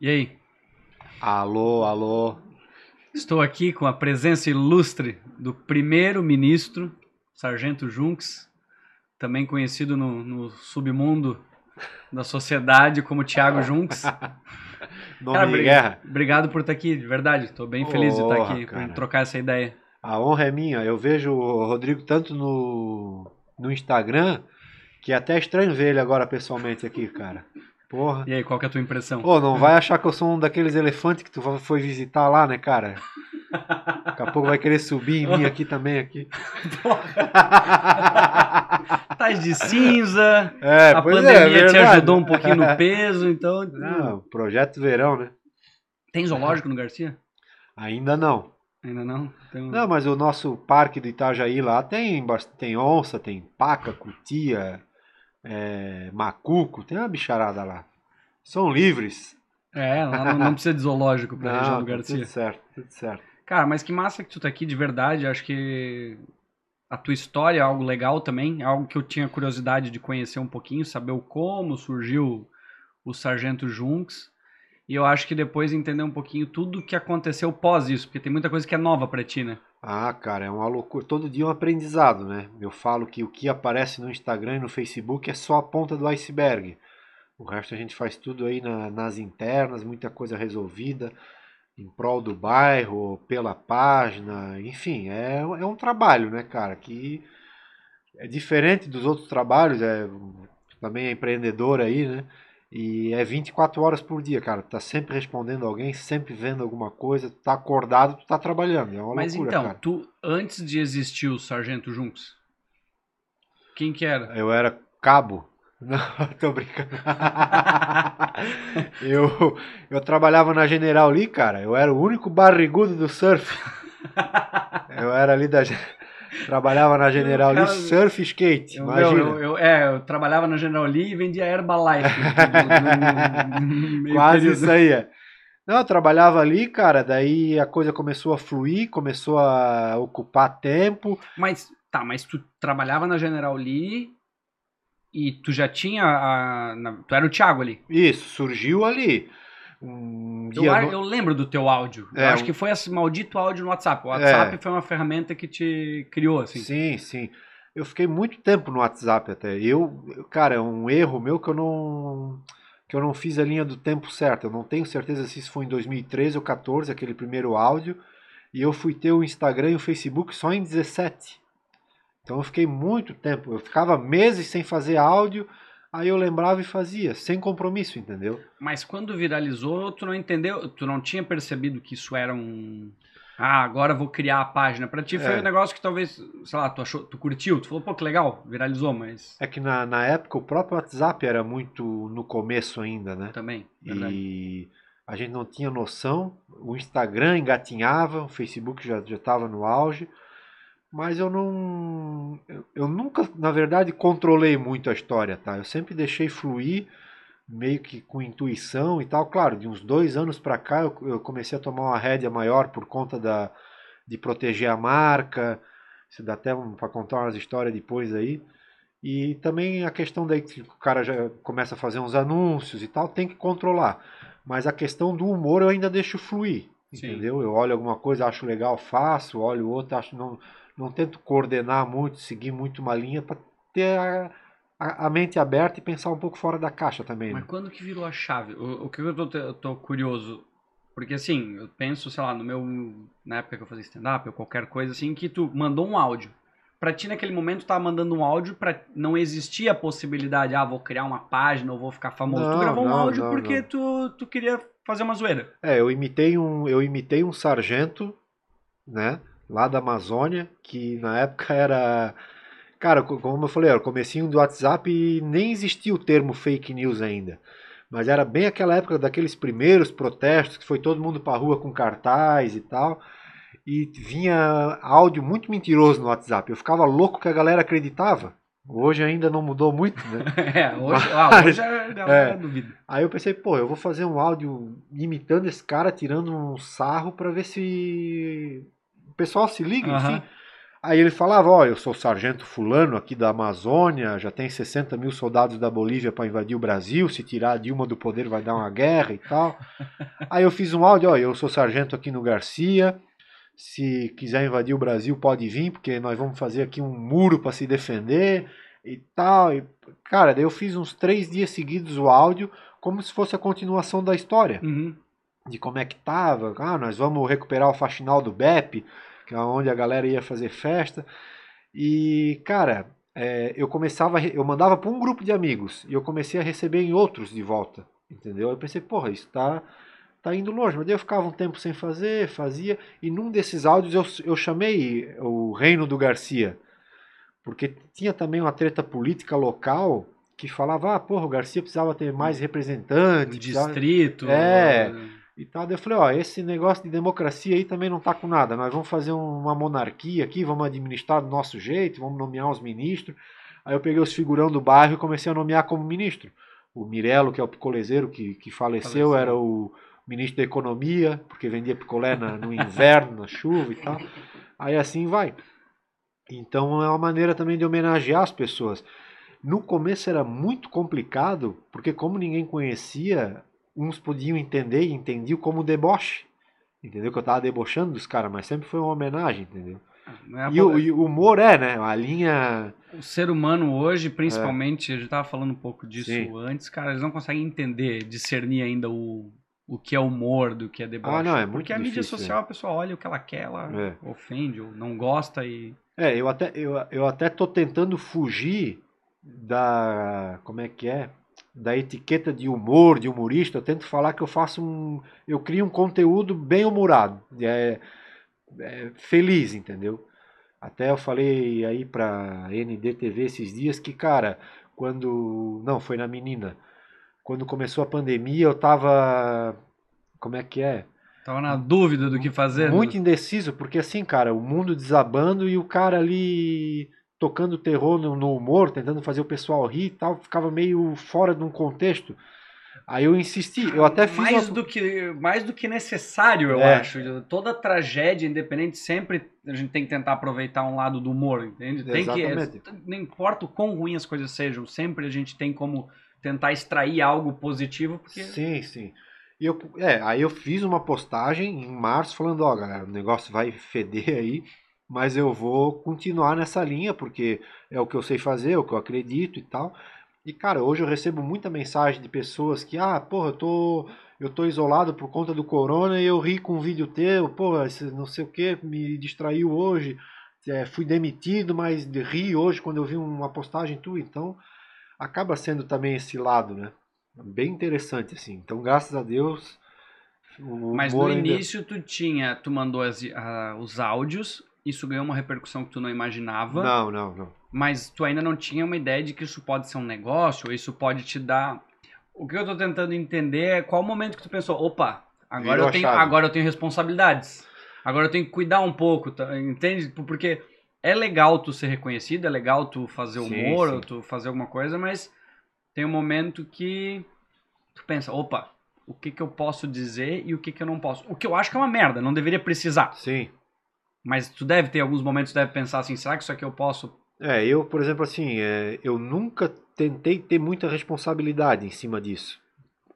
E aí? Alô, alô. Estou aqui com a presença ilustre do primeiro-ministro, Sargento Junks, também conhecido no, no submundo da sociedade como Tiago Junks. Nome Cara, guerra. Obrigado por estar aqui, de verdade. Estou bem feliz de estar aqui, cara. por trocar essa ideia. A honra é minha. Eu vejo o Rodrigo tanto no, no Instagram que é até estranho ver ele agora pessoalmente aqui, cara. Porra. E aí, qual que é a tua impressão? Pô, não vai achar que eu sou um daqueles elefantes que tu foi visitar lá, né, cara? Daqui a pouco vai querer subir em mim aqui também aqui. Tá de cinza, É, a é, pandemia te verdade. ajudou um pouquinho no peso, então... Não, projeto verão, né? Tem zoológico no Garcia? Ainda não. Ainda não? Um- Não, mas o nosso parque do Itajaí lá tem, tem onça, tem paca, cutia, é, macuco, tem uma bicharada lá. São livres. É, lá não, não precisa de zoológico pra região Não, do tá Garcia. tudo certo, tudo certo. Cara, mas que massa que tu tá aqui de verdade. Acho que a tua história é algo legal também. É algo que eu tinha curiosidade de conhecer um pouquinho, saber o como surgiu o Sargento Junks. E eu acho que depois entender um pouquinho tudo que aconteceu pós isso, porque tem muita coisa que é nova pra ti, né? Ah, cara, é uma loucura. Todo dia é um aprendizado, né? Eu falo que o que aparece no Instagram e no Facebook é só a ponta do iceberg. O resto a gente faz tudo aí na- nas internas, muita coisa resolvida, em prol do bairro, pela página, enfim, é, é um trabalho, né, cara? Que é diferente dos outros trabalhos, é, também é empreendedor aí, né? E é 24 horas por dia, cara. Tu tá sempre respondendo alguém, sempre vendo alguma coisa, tu tá acordado, tu tá trabalhando. É uma mas loucura, então, cara. tu, antes de existir o Sargento Junks, quem que era? Eu era cabo. Não, tô brincando. eu, eu trabalhava na General Lee, cara. Eu era o único barrigudo do surf. Eu era ali da. Trabalhava na General Lee surf skate. Eu, Imagina. eu, eu- é, eu trabalhava na General Lee e vendia Herbalife. no- no- Quase período. isso aí. é. Não, eu trabalhava ali, cara. Daí a coisa começou a fluir, começou a ocupar tempo. Mas, tá, mas tu trabalhava na General Lee e tu já tinha a... na- tu era o Thiago ali. Isso, surgiu ali. Um Eu, eu lembro do teu áudio. eu É, acho um- que foi esse maldito áudio no WhatsApp. O WhatsApp É. foi uma ferramenta que te criou, assim. Sim, sim. Eu fiquei muito tempo no WhatsApp até. Eu, eu- cara, é um erro meu que eu não que eu não fiz a linha do tempo certo. Eu não tenho certeza se isso foi em 2013 ou 14, aquele primeiro áudio, e eu fui ter o Instagram e o Facebook só em 17. Então eu fiquei muito tempo, eu ficava meses sem fazer áudio, aí eu lembrava e fazia, sem compromisso, entendeu? Mas quando viralizou, tu não entendeu, tu não tinha percebido que isso era um. Ah, agora vou criar a página. Pra ti foi É. um negócio que talvez, sei lá, tu achou, tu curtiu, tu falou, pô, que legal, viralizou, mas. É que na, na época o próprio WhatsApp era muito no começo ainda, né? Também, verdade. E a gente não tinha noção. O Instagram engatinhava, o Facebook já estava no auge. Mas eu não. Eu, nunca, na verdade, controlei muito a história, tá? Eu sempre deixei fluir, meio que com intuição e tal. Claro, de uns dois anos pra cá eu, eu comecei a tomar uma rédea maior por conta da, de proteger a marca. Isso dá até um, para contar umas histórias depois aí. E também a questão daí que o cara já começa a fazer uns anúncios e tal, tem que controlar. Mas a questão do humor eu ainda deixo fluir, Sim. entendeu? Eu olho alguma coisa, acho legal, faço, olho outra, acho não não tento coordenar muito, seguir muito uma linha para ter a, a, a mente aberta e pensar um pouco fora da caixa também. Mas Né? quando que virou a chave? O, o que eu tô, eu tô curioso? Porque assim, eu penso, sei lá, no meu. Na época que eu fazia stand-up ou qualquer coisa assim, que tu mandou um áudio. Pra ti, naquele momento, tu tava mandando um áudio pra não existia a possibilidade, ah, vou criar uma página ou vou ficar famoso. tu Não, gravou um não, áudio não, porque. Tu, tu queria fazer uma zoeira. É, eu imitei um, eu imitei um sargento, né, lá da Amazônia, que na época era, cara, co- como eu falei, era o comecinho do WhatsApp e nem existia o termo fake news ainda. Mas era bem aquela época daqueles primeiros protestos que foi todo mundo pra rua com cartaz e tal. E vinha áudio muito mentiroso no WhatsApp. Eu ficava louco que a galera acreditava. Hoje ainda não mudou muito, né? É, hoje, ah, hoje a galera É. duvida. Aí eu pensei, pô, eu vou fazer um áudio imitando esse cara, tirando um sarro pra ver se pessoal se liga, Aham. enfim. Aí ele falava, ó, oh, eu sou sargento fulano aqui da Amazônia, já tem 60 mil soldados da Bolívia para invadir o Brasil, se tirar a Dilma do poder vai dar uma guerra e tal. Aí eu fiz um áudio, ó, eu sou sargento aqui no Garcia, se quiser invadir o Brasil pode vir, porque nós vamos fazer aqui um muro para se defender e tal. E, cara, daí eu fiz uns três dias seguidos o áudio, como se fosse a continuação da história. Uhum. De como é que tava, ah, nós vamos recuperar o faxinal do BEP, onde a galera ia fazer festa. E, cara, é, eu começava, eu mandava para um grupo de amigos e eu comecei a receber em outros de volta, entendeu? Eu pensei, porra, isso tá, tá indo longe. Mas daí eu ficava um tempo sem fazer, fazia, e num desses áudios eu, eu chamei o Reino do Garcia, porque tinha também uma treta política local que falava, ah, porra, o Garcia precisava ter mais representantes. Um distrito. É. Né? E tal. Eu falei, ó, esse negócio de democracia aí também não tá com nada. Nós vamos fazer uma monarquia aqui, vamos administrar do nosso jeito, vamos nomear os ministros. Aí eu peguei os figurão do bairro e comecei a nomear como ministro. O Mirelo, que é o picolezeiro que, que faleceu, faleceu, era o ministro da economia, porque vendia picolé na, no inverno, na chuva e tal. Aí assim vai. Então é uma maneira também de homenagear as pessoas. No começo era muito complicado, porque como ninguém conhecia, uns podiam entender e entendiam como deboche. Entendeu? Que eu tava debochando dos caras, mas sempre foi uma homenagem, entendeu? É e, o, e, o, humor é, né? A linha. O ser humano hoje, principalmente, é. eu já tava falando um pouco disso Sim. antes, cara, eles não conseguem entender, discernir ainda o, o que é humor do que é deboche. Ah, não, é muito Porque a mídia social, é. a pessoa olha o que ela quer, ela é. ofende, ou não gosta e. É, eu até, eu, eu até tô tentando fugir da. Como é que é? Da etiqueta de humor, de humorista, eu tento falar que eu faço um. Eu crio um conteúdo bem humorado, é, é feliz, entendeu? Até eu falei aí pra NDTV esses dias que, cara, quando. Não, foi na menina. Quando começou a pandemia, eu tava. Como é que é? Tava na dúvida do que fazer. Muito né? indeciso, porque assim, cara, o mundo desabando e o cara ali tocando terror no, no, humor, tentando fazer o pessoal rir e tal, ficava meio fora de um contexto. Aí eu insisti, eu até fiz mais uma... do que mais do que necessário, eu é. acho. Toda tragédia independente sempre a gente tem que tentar aproveitar um lado do humor, entende? Tem Exatamente. que não importa o quão ruins as coisas sejam, sempre a gente tem como tentar extrair algo positivo, porque Sim, sim. E eu, é, aí eu fiz uma postagem em março falando, ó, galera, o negócio vai feder aí mas eu vou continuar nessa linha porque é o que eu sei fazer, é o que eu acredito e tal. E cara, hoje eu recebo muita mensagem de pessoas que, ah, porra, eu tô, eu tô isolado por conta do corona e eu ri com um vídeo teu, porra, não sei o que, me distraiu hoje, é, fui demitido, mas ri hoje quando eu vi uma postagem tua, então acaba sendo também esse lado, né? Bem interessante, assim. Então, graças a Deus. Mas no ainda... início tu tinha, tu mandou as, os áudios isso ganhou uma repercussão que tu não imaginava. Não, não, não. Mas tu ainda não tinha uma ideia de que isso pode ser um negócio, ou isso pode te dar. O que eu tô tentando entender é qual o momento que tu pensou, opa, agora, eu tenho, agora eu tenho responsabilidades. Agora eu tenho que cuidar um pouco, tá? entende? Porque é legal tu ser reconhecido, é legal tu fazer humor, sim, sim. tu fazer alguma coisa, mas tem um momento que tu pensa, opa, o que que eu posso dizer e o que que eu não posso. O que eu acho que é uma merda, não deveria precisar. Sim. Mas tu deve ter alguns momentos, deve pensar assim, será que isso aqui eu posso? É, eu, por exemplo, assim, é, eu nunca tentei ter muita responsabilidade em cima disso.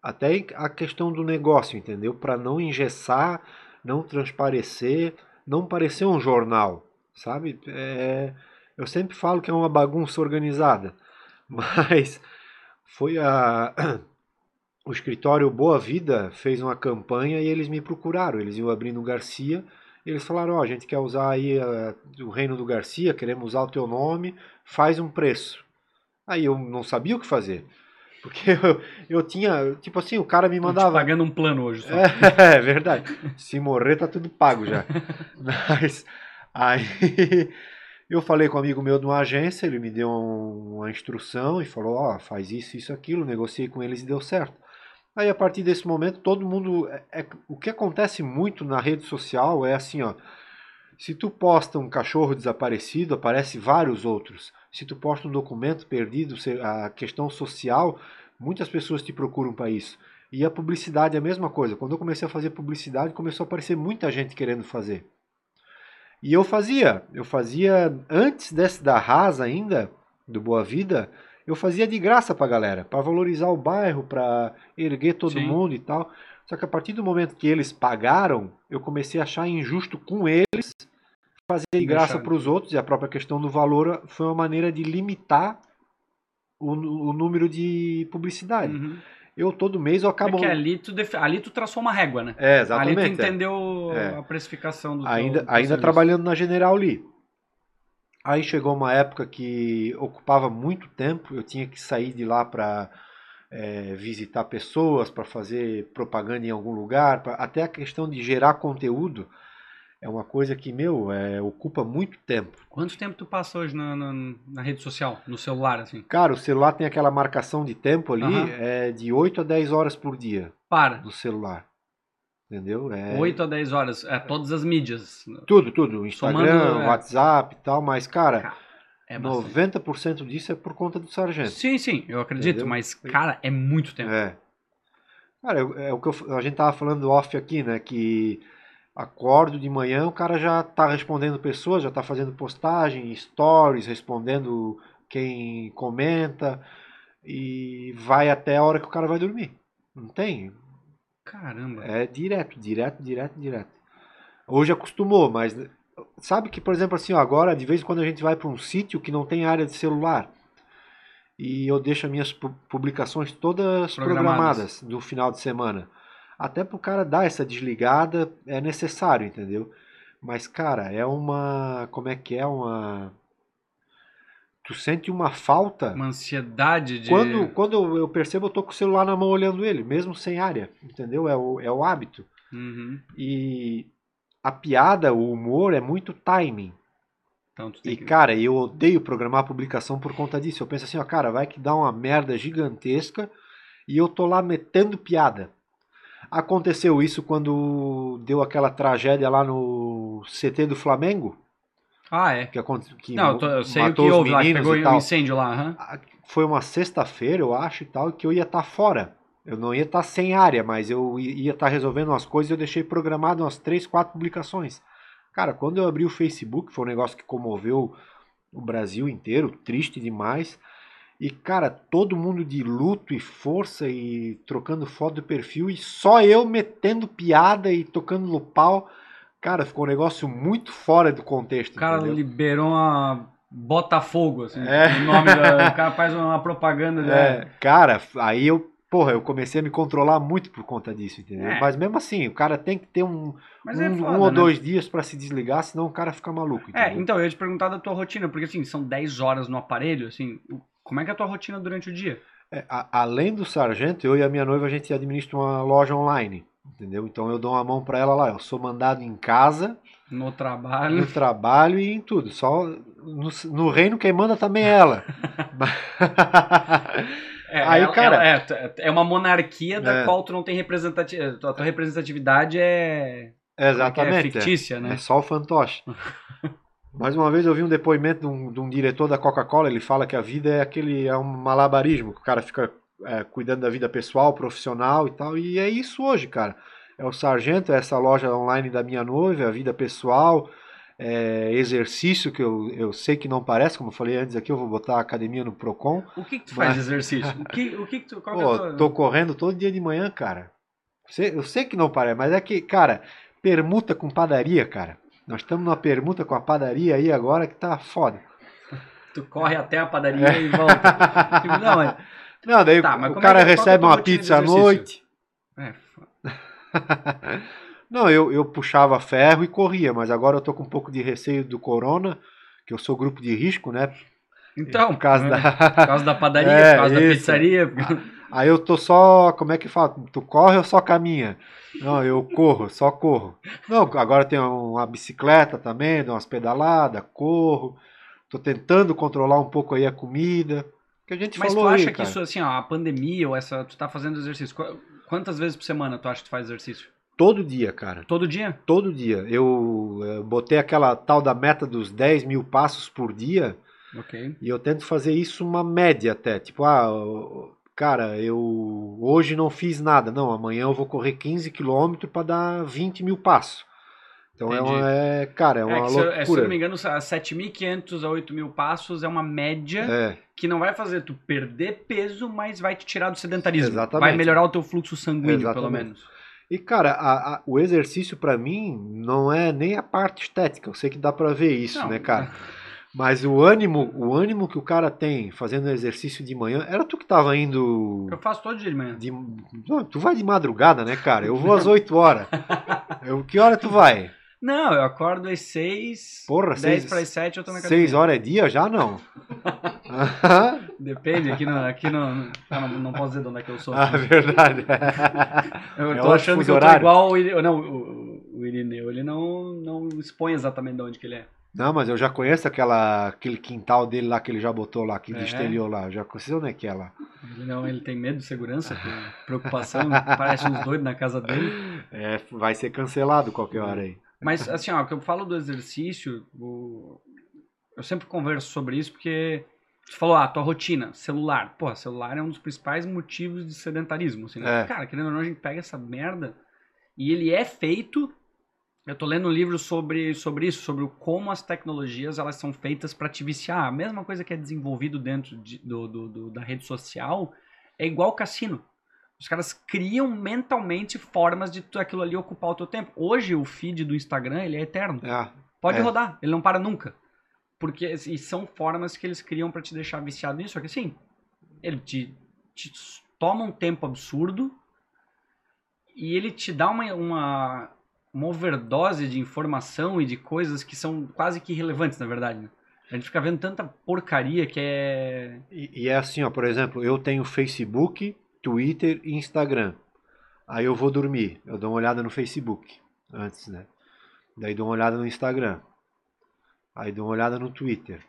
Até a questão do negócio, entendeu? Para não engessar, não transparecer, não parecer um jornal, sabe? É, eu sempre falo que é uma bagunça organizada, mas foi a o escritório Boa Vida fez uma campanha e eles me procuraram. Eles iam abrir no Garcia eles falaram, ó, oh, a gente quer usar aí uh, o reino do Garcia, queremos usar o teu nome, faz um preço. Aí eu não sabia o que fazer. Porque eu, eu tinha, tipo assim, o cara me mandava. pagando um plano hoje. Só. É, é verdade. Se morrer, tá tudo pago já. Mas aí eu falei com um amigo meu de uma agência, ele me deu uma instrução e falou: Ó, oh, faz isso, isso, aquilo. Negociei com eles e deu certo. Aí a partir desse momento todo mundo é, é, o que acontece muito na rede social é assim, ó. Se tu posta um cachorro desaparecido, aparece vários outros. Se tu posta um documento perdido, a questão social, muitas pessoas te procuram para isso. E a publicidade é a mesma coisa. Quando eu comecei a fazer publicidade, começou a aparecer muita gente querendo fazer. E eu fazia, eu fazia antes desse da Rasa ainda, do Boa Vida, eu fazia de graça pra galera, para valorizar o bairro, para erguer todo Sim. mundo e tal. Só que a partir do momento que eles pagaram, eu comecei a achar injusto com eles fazer de graça para os outros, e a própria questão do valor foi uma maneira de limitar o, o número de publicidade. Uhum. Eu todo mês eu acabo. É que ali tu, def- ali tu traçou uma régua, né? É, ali exatamente. tu é. entendeu É. a precificação do teu- ainda do teu ainda serviço. trabalhando na General Lee. Aí chegou uma época que ocupava muito tempo, eu tinha que sair de lá para visitar pessoas, para fazer propaganda em algum lugar, pra- até a questão de gerar conteúdo é uma coisa que, meu, é, ocupa muito tempo. Quanto tempo tu passa hoje na, na, na rede social, no celular, assim? Cara, o celular tem aquela marcação de tempo ali, Aham. é de 8 a 10 horas por dia Para. no celular. Entendeu? É 8 a 10 horas. É todas as mídias. tudo, tudo, Instagram, Somando, é. WhatsApp e tal, mas cara, É bastante. 90% disso é por conta do sargento. Sim, sim, eu acredito, Entendeu? mas, cara, é muito tempo. É. Cara, é o que eu- a gente tava falando off aqui, né? Que acordo de manhã, o cara já tá respondendo pessoas, já tá fazendo postagem, stories, respondendo quem comenta e vai até a hora que o cara vai dormir. Não tem? Caramba. É direto, direto, direto, direto. Hoje acostumou, mas sabe que, por exemplo, assim, ó, agora de vez em quando a gente vai para um sítio que não tem área de celular e eu deixo as minhas pu- publicações todas Programadas. programadas no final de semana. Até pro cara dar essa desligada é necessário, entendeu? Mas, cara, é uma. Como é que é? Uma. Tu sente uma falta. Uma ansiedade de. Quando, quando eu, eu percebo, eu tô com o celular na mão olhando ele, mesmo sem área, entendeu? É o, é o hábito. Uhum. E a piada, o humor é muito timing. Então E, que. cara, eu odeio programar a publicação por conta disso. Eu penso assim, ó, cara, vai que dá uma merda gigantesca e eu tô lá metendo piada. Aconteceu isso quando deu aquela tragédia lá no CT do Flamengo, Ah, é. que, aconte- que Não, eu, tô- eu sei o que houve lá, que pegou um tal. incêndio lá. Ah, Foi uma sexta-feira, eu acho, e tal, que eu ia estar fora. Eu não ia estar sem área, mas eu ia estar resolvendo umas coisas e eu deixei programado umas três, quatro publicações. Cara, quando eu abri o Facebook, foi um negócio que comoveu o Brasil inteiro, triste demais. E, cara, todo mundo de luto e força e trocando foto do perfil e só eu metendo piada e tocando no pau. Cara, ficou um negócio muito fora do contexto. O cara entendeu? liberou uma Botafogo, assim. É. O nome da. O cara faz uma propaganda. É, cara, aí eu, porra, eu comecei a me controlar muito por conta disso, entendeu? É. Mas mesmo assim, o cara tem que ter um, Mas um, é um foda, ou né? dois dias pra se desligar, senão o cara fica maluco, É, entendeu? então eu ia te perguntar da tua rotina, porque assim, são 10 horas no aparelho, assim, como é que é a tua rotina durante o dia? É, a- além do sargento, eu e a minha noiva, a gente administra uma loja online, entendeu? Então eu dou uma mão pra ela lá, eu sou mandado em casa, No no trabalho. trabalho e em tudo, só no, no reino quem manda também é ela. É, Aí, ela- cara- ela- é, é uma monarquia da É. qual tu não tem representatividade. A tua representatividade é. é que Exatamente. É fictícia, né? É só o fantoche. Mais uma vez eu vi um depoimento de um, de um diretor da Coca-Cola, ele fala que a vida é aquele é um malabarismo, que o cara fica é, cuidando da vida pessoal, profissional e tal, e é isso hoje, cara. É o sargento, é essa loja online da minha noiva, é a vida pessoal, é exercício que eu, eu sei que não parece, como eu falei antes aqui, eu vou botar a academia no Procon. O que, que tu faz Mas- de exercício? O que, o que, que tu. Qual é Pô, tua- tô correndo todo dia de manhã, cara. Eu sei que não parece, mas é que, cara, permuta com padaria, cara. Nós estamos numa permuta com a padaria aí agora que tá foda. Tu corre até a padaria e volta. Não, mas. Não, daí Tá, o é cara é recebe uma pizza à noite. É, Não, eu, eu puxava ferro e corria, mas agora eu tô com um pouco de receio do corona, que eu sou grupo de risco, né? então, Por causa né? da... por causa da padaria, É, por causa da isso. pizzaria. Aí eu tô só, como é que fala? Tu corre ou só caminha? Não, eu corro, só corro. Não, agora tem uma bicicleta também, dou umas pedaladas, corro. Tô tentando controlar um pouco aí a comida. Que a gente Mas falou tu acha aí, que cara. isso, assim, ó, a pandemia ou essa. Tu tá fazendo exercício. qu- Quantas vezes por semana tu acha que tu faz exercício? Todo dia, cara. Todo dia? Todo dia. Eu eh, botei aquela tal da meta dos 10 mil passos por dia e eu tento fazer isso uma média até. Tipo, ah, eu- cara, eu hoje não fiz nada. Não, amanhã eu vou correr 15 quilômetros para dar 20 mil passos. Então é, uma, é, cara, é uma É se, é, se eu loucura. não me engano, a 7.500 a 8.000 passos é uma média É, que não vai fazer tu perder peso, mas vai te tirar do sedentarismo. Exatamente. Vai melhorar o teu fluxo sanguíneo, pelo Exatamente. menos. E, cara, a- a- o exercício pra mim não é nem a parte estética. Eu sei que dá pra ver isso, Não, né, cara? Mas o ânimo, o ânimo que o cara tem fazendo exercício de manhã, era tu que tava indo Eu faço todo dia de manhã. de, não, tu vai de madrugada, né, cara? Eu vou às 8 horas. Eu, que hora tu vai? Não, eu acordo às 6, Porra, 10 seis- para as 7 eu tô na academia. 6 horas é dia? Já não. Depende, aqui, no, aqui no, não, não posso dizer de onde é que eu sou. ah, verdade. eu é tô achando que eu tô horário. igual o, não, o, o Irineu, ele não, não expõe exatamente de onde que ele é. Não, mas eu já conheço aquela, aquele quintal dele lá que ele já botou lá, que É? destelhou lá. Já conheço onde é que é lá. Ele não, ele tem medo de segurança, preocupação, parece uns doidos na casa dele. É, vai ser cancelado qualquer hora aí. Mas assim, ó, o que eu falo do exercício, o- eu sempre converso sobre isso porque você falou, ah, tua rotina, celular. Pô, celular é um dos principais motivos de sedentarismo. Assim, né? É. Cara, querendo ou não, a gente pega essa merda e ele é feito. Eu tô lendo um livro sobre, sobre isso, sobre o como as tecnologias elas são feitas para te viciar. A mesma coisa que é desenvolvido dentro de- do, do- do- da rede social é igual cassino. Os caras criam mentalmente formas de tu- aquilo ali ocupar o teu tempo. Hoje o feed do Instagram ele é eterno. Ah, Pode É. rodar, ele não para nunca. Porque e são formas que eles criam pra te deixar viciado nisso. Só que assim, ele te, te toma um tempo absurdo e ele te dá uma, uma, uma overdose de informação e de coisas que são quase que irrelevantes, na verdade. né? A gente fica vendo tanta porcaria que é. E, e é assim, ó, por exemplo, eu tenho Facebook, Twitter e Instagram. Aí eu vou dormir, eu dou uma olhada no Facebook antes, né? Daí dou uma olhada no Instagram. Aí dou uma olhada no Twitter.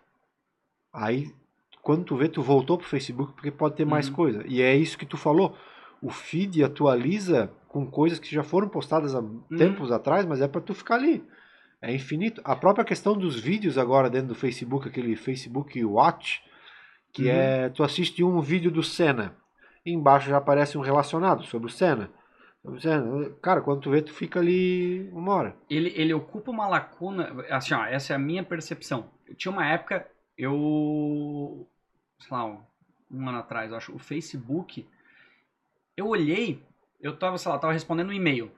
Aí quando tu vê, tu voltou pro Facebook porque pode ter mais Uhum. coisa. E é isso que tu falou. O feed atualiza com coisas que já foram postadas há tempos atrás, mas é para tu ficar ali. É infinito. A própria questão dos vídeos agora dentro do Facebook, aquele Facebook Watch, que Uhum. é tu assiste um vídeo do Senna, e embaixo já aparece um relacionado sobre o Senna. Senna. Cara, quando tu vê, tu fica ali uma hora. ele, ele ocupa uma lacuna. Assim, ó, essa é a minha percepção. Eu tinha uma época, eu. sei lá, um, um ano atrás, eu acho, o Facebook. Eu olhei, eu tava, sei lá, tava respondendo um e-mail.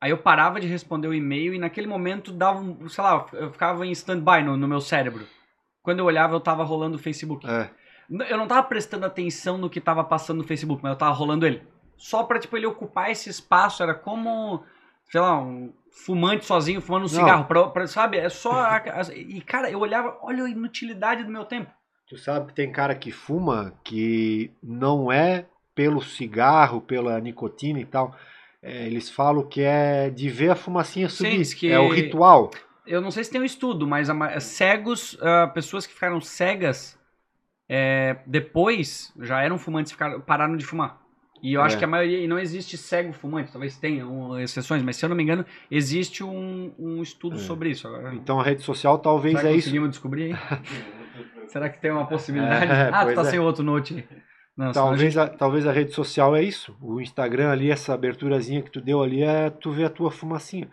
Aí eu parava de responder o e-mail e naquele momento dava, um, sei lá, eu ficava em stand-by no, no meu cérebro. Quando eu olhava, eu tava rolando o Facebook. É. Eu não tava prestando atenção no que tava passando no Facebook, mas eu tava rolando ele. Só pra, tipo, ele ocupar esse espaço, era como, sei lá, um fumante sozinho fumando um cigarro, pra, pra- sabe? É só... a- a- e, cara, eu olhava, olha a inutilidade do meu tempo. Tu sabe que tem cara que fuma que não é pelo cigarro, pela nicotina e tal. É, eles falam que é de ver a fumacinha Sim, subir. diz que- É o ritual. Eu não sei se tem um estudo, mas a cegos, ah, pessoas que ficaram cegas é, depois já eram fumantes, ficaram, pararam de fumar. E eu acho É. que a maioria, e não existe cego fumante, talvez tenha um, exceções, mas se eu não me engano, existe um, um estudo É. sobre isso. Agora, Então a rede social talvez Será que é isso. conseguimos descobrir aí? Será que tem uma possibilidade? É, ah, tu tá é. sem outro note aí. Não, senão a Talvez gente- a, talvez a rede social é isso. O Instagram ali, essa aberturazinha que tu deu ali, é tu ver a tua fumacinha.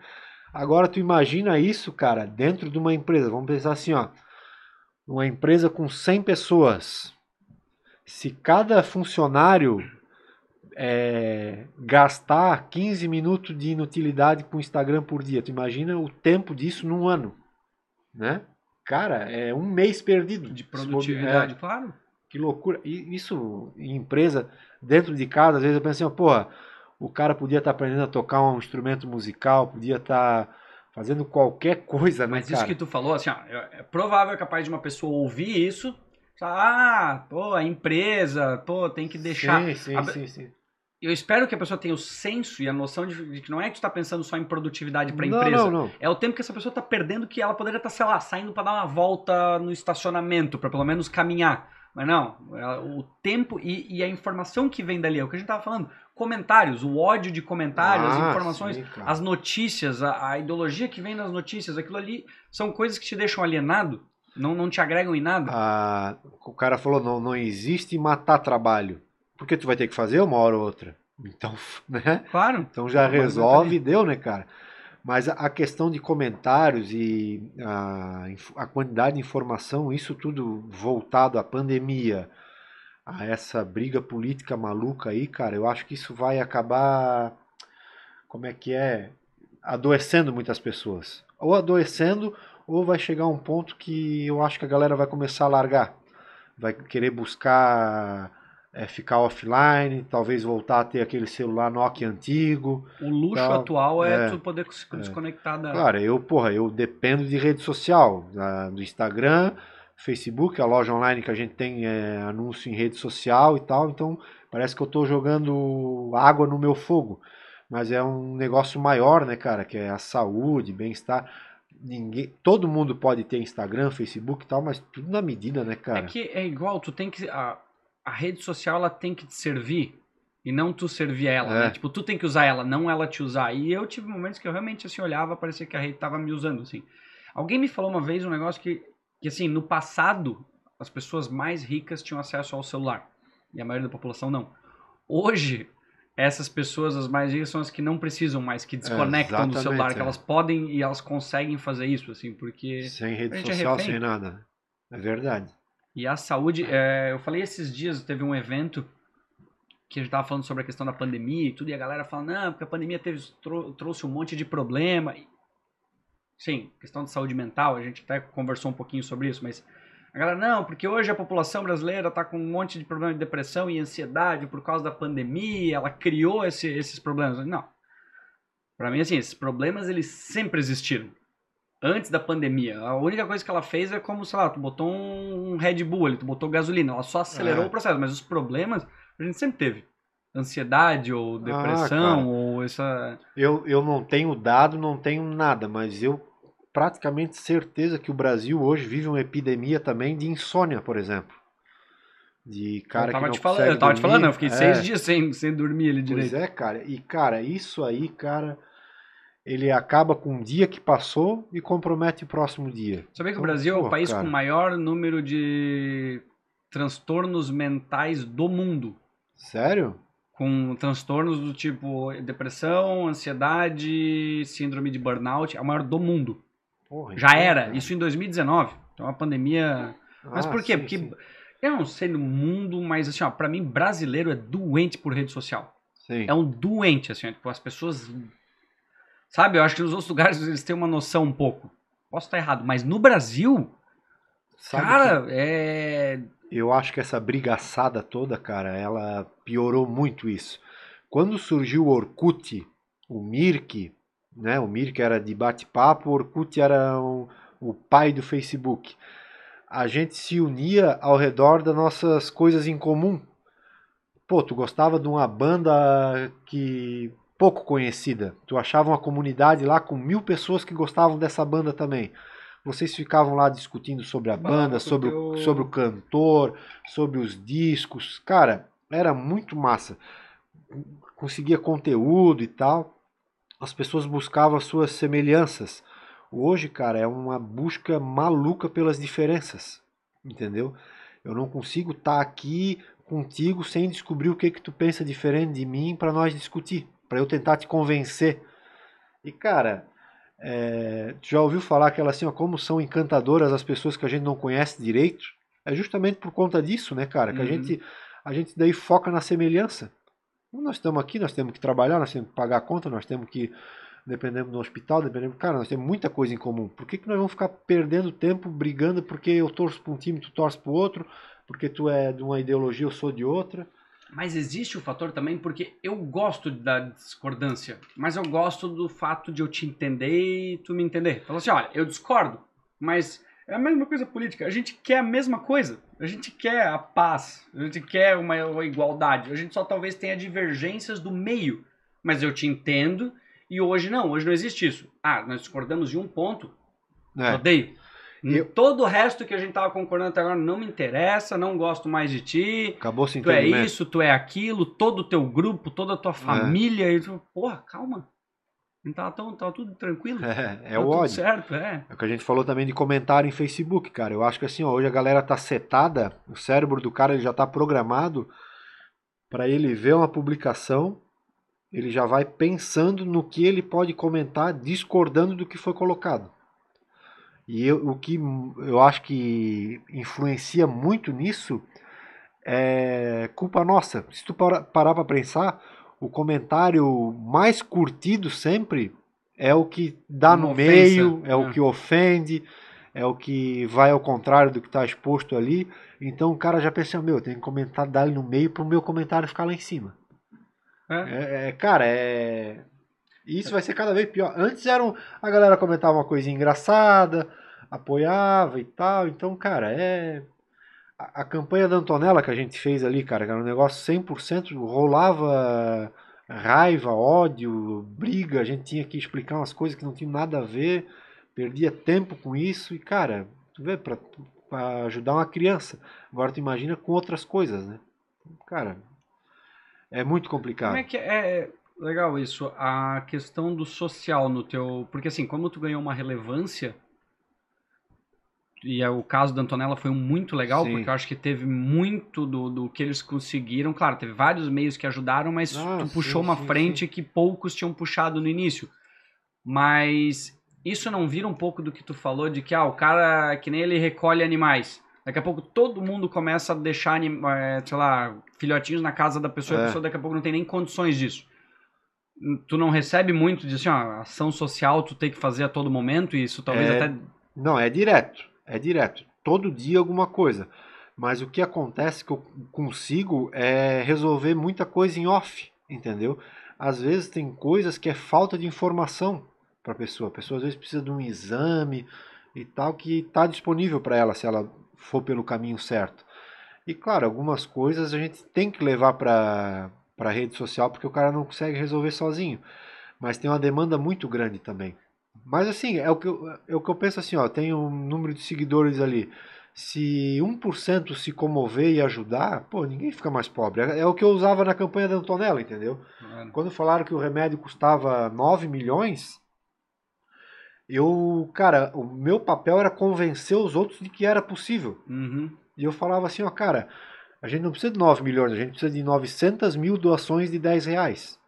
Agora tu imagina isso, cara, dentro de uma empresa. Vamos pensar assim, ó. Uma empresa com 100 pessoas. Se cada funcionário é, gastar 15 minutos de inutilidade com o Instagram por dia, tu imagina o tempo disso num ano, né? Cara, é um mês perdido de produtividade, claro. Que loucura. E isso em empresa, dentro de casa, às vezes eu penso assim, porra, o cara podia estar aprendendo a tocar um instrumento musical, podia estar fazendo qualquer coisa, né, Mas isso cara? que tu falou, assim, ó, é é provável, é capaz de uma pessoa ouvir isso, ah, pô, a empresa, pô, tem que deixar. Sim, sim, A- sim, sim. Eu espero que a pessoa tenha o senso e a noção de, que não é que tu tá pensando só em produtividade para empresa. não, não. É o tempo que essa pessoa tá perdendo que ela poderia estar, sei lá, saindo para dar uma volta no estacionamento, para pelo menos caminhar. Mas não, ela- o tempo e, e a informação que vem dali, é o que a gente tava falando. Comentários, o ódio de comentários, as Ah, informações, sim, as notícias, a, a ideologia que vem nas notícias, aquilo ali são coisas que te deixam alienado, não, não te agregam em nada. Ah, o cara falou, não, não existe matar trabalho. Porque tu vai ter que fazer uma hora ou outra. Então, né? Claro. Então já resolve e deu, né, cara? Mas a, questão de comentários e a, a quantidade de informação, isso tudo voltado à pandemia, a essa briga política maluca aí, cara, eu acho que isso vai acabar, como é que é, adoecendo muitas pessoas. Ou adoecendo, ou vai chegar um ponto que eu acho que a galera vai começar a largar. Vai querer buscar é, ficar offline, talvez voltar a ter aquele celular Nokia antigo. O luxo tal. atual é, é tu poder se é. desconectar da. Claro, eu, porra, eu dependo de rede social, da, do Instagram, Facebook, a loja online que a gente tem é, anúncio em rede social e tal, então parece que eu estou jogando água no meu fogo. Mas é um negócio maior, né, cara, que é a saúde, bem-estar ninguém, todo mundo pode ter Instagram, Facebook e tal, mas tudo na medida, né, cara? É que é igual, tu tem que a, a rede social ela tem que te servir e não tu servir ela, né? é. né? Tipo, tu tem que usar ela, não ela te usar. E eu tive momentos que eu realmente assim olhava, parecia que a rede tava me usando assim. Alguém me falou uma vez um negócio que que assim, no passado as pessoas mais ricas tinham acesso ao celular e a maioria da população não. Hoje essas pessoas, as mais ricas, são as que não precisam mais, que desconectam é, do celular, que elas podem e elas conseguem fazer isso, assim, porque. Sem rede é social, é sem nada. É verdade. E a saúde, é, eu falei esses dias, teve um evento que a gente tava falando sobre a questão da pandemia e tudo, e a galera fala, não, porque a pandemia teve, trou trouxe um monte de problema. Sim, questão de saúde mental, a gente até conversou um pouquinho sobre isso, mas a galera, não, porque hoje a população brasileira está com um monte de problema de depressão e ansiedade por causa da pandemia, ela criou esse, esses problemas. Não. Para mim, assim, esses problemas eles sempre existiram. Antes da pandemia. A única coisa que ela fez é como, sei lá, tu botou um Red Bull ali, tu botou gasolina. Ela só acelerou é. o processo, mas os problemas a gente sempre teve. Ansiedade ou ah, depressão ah, ou essa. Eu, eu não tenho dado, não tenho nada, mas eu praticamente certeza que o Brasil hoje vive uma epidemia também de insônia, por exemplo. De cara eu tava que não te falando, Eu tava dormir. te falando, eu fiquei é. seis dias sem, sem dormir ali direito. Pois é, cara. E, cara, isso aí, cara, ele acaba com um dia que passou e compromete o próximo dia. Sabia que então, o Brasil pô, é o país cara. com o maior número de transtornos mentais do mundo. Sério? Com transtornos do tipo depressão, ansiedade, síndrome de burnout, é o maior do mundo. Porra, Já então, era, isso em 2019. Então a pandemia. Mas ah, por quê? Sim, Porque sim. eu não sei no mundo, mas assim, ó, pra mim, brasileiro é doente por rede social. Sim. É um doente, assim, tipo, as pessoas. Sabe, eu acho que nos outros lugares eles têm uma noção um pouco. Posso estar errado, mas no Brasil. Sabe cara, que... é. Eu acho que essa brigaçada toda, cara, ela piorou muito isso. Quando surgiu o Orkut, o Mirk, né? O Mirk era de bate-papo, o Orkut era o, o pai do Facebook. A gente se unia ao redor das nossas coisas em comum. Pô, tu gostava de uma banda que pouco conhecida. Tu achava uma comunidade lá com mil pessoas que gostavam dessa banda também. Vocês ficavam lá discutindo sobre a banda, sobre, o, sobre o cantor, sobre os discos. Cara, era muito massa. Conseguia conteúdo e tal as pessoas buscavam as suas semelhanças. Hoje, cara, é uma busca maluca pelas diferenças, entendeu? Eu não consigo estar tá aqui contigo sem descobrir o que que tu pensa diferente de mim para nós discutir, para eu tentar te convencer. E cara, é, já ouviu falar aquela assim, ó, como são encantadoras as pessoas que a gente não conhece direito? É justamente por conta disso, né, cara, que uhum. a gente a gente daí foca na semelhança. Nós estamos aqui, nós temos que trabalhar, nós temos que pagar a conta, nós temos que dependendo do hospital, dependendo. Cara, nós temos muita coisa em comum. Por que, que nós vamos ficar perdendo tempo brigando porque eu torço para um time, tu torce para o outro, porque tu é de uma ideologia, eu sou de outra? Mas existe o fator também porque eu gosto da discordância, mas eu gosto do fato de eu te entender e tu me entender. Então assim, olha, eu discordo, mas é a mesma coisa política. A gente quer a mesma coisa. A gente quer a paz. A gente quer uma, uma igualdade. A gente só talvez tenha divergências do meio. Mas eu te entendo e hoje não. Hoje não existe isso. Ah, nós discordamos de um ponto. É. Odeio. Eu... Todo o resto que a gente tava concordando até agora não me interessa, não gosto mais de ti. Acabou se Tu é isso, tu é aquilo, todo o teu grupo, toda a tua é. família. É. E tu, porra, calma. Não tava, tão, tava tudo tranquilo. É, é o ódio. certo, é. É o que a gente falou também de comentário em Facebook, cara. Eu acho que assim, ó, hoje a galera tá setada, o cérebro do cara ele já tá programado para ele ver uma publicação ele já vai pensando no que ele pode comentar, discordando do que foi colocado. E eu, o que eu acho que influencia muito nisso é culpa nossa. Se tu parar para pensar, o comentário mais curtido sempre é o que dá Uma no ofensa, meio, é, é, o que ofende, é o que vai ao contrário do que está exposto ali. Então o cara já pensa, meu, tem que comentar, dar no meio para o meu comentário ficar lá em cima. É. é, é cara, é. Isso vai ser cada vez pior. Antes eram. A galera comentava uma coisinha engraçada, apoiava e tal. Então, cara, é. A, a campanha da Antonella que a gente fez ali, cara, que era um negócio 100%, rolava raiva, ódio, briga. A gente tinha que explicar umas coisas que não tinham nada a ver. Perdia tempo com isso. E, cara, tu vê, pra, pra ajudar uma criança. Agora tu imagina com outras coisas, né? Cara, é muito complicado. Como é que é, é legal isso? A questão do social no teu. Porque assim, como tu ganhou uma relevância. E é, o caso da Antonella foi muito legal, Sim. porque eu acho que teve muito do, do que eles conseguiram. Claro, teve vários meios que ajudaram, mas ah, tu puxou sim, uma sim, frente sim. que poucos tinham puxado no início. Mas isso não vira um pouco do que tu falou de que ah, o cara que nem ele recolhe animais. Daqui a pouco todo mundo começa a deixar, é, sei lá, filhotinhos na casa da pessoa é. e a pessoa daqui a pouco não tem nem condições disso. Tu não recebe muito de assim, ó, ação social tu tem que fazer a todo momento e isso talvez é... até. Não, é direto. É direto. Todo dia alguma coisa. Mas o que acontece que eu consigo é resolver muita coisa em off, entendeu? Às vezes tem coisas que é falta de informação para a pessoa. A pessoa às vezes precisa de um exame e tal que está disponível para ela se ela for pelo caminho certo. E claro, algumas coisas a gente tem que levar para a rede social porque o cara não consegue resolver sozinho. Mas tem uma demanda muito grande também. Mas assim, é o que eu, é o que eu penso assim, ó, tem um número de seguidores ali. Se 1% se comover e ajudar, pô, ninguém fica mais pobre. É, é o que eu usava na campanha da Antonella, entendeu? Mano. Quando falaram que o remédio custava 9 milhões, eu, cara, o meu papel era convencer os outros de que era possível. Uhum. E eu falava assim, ó, cara, a gente não precisa de 9 milhões, a gente precisa de 900 mil doações de 10 reais.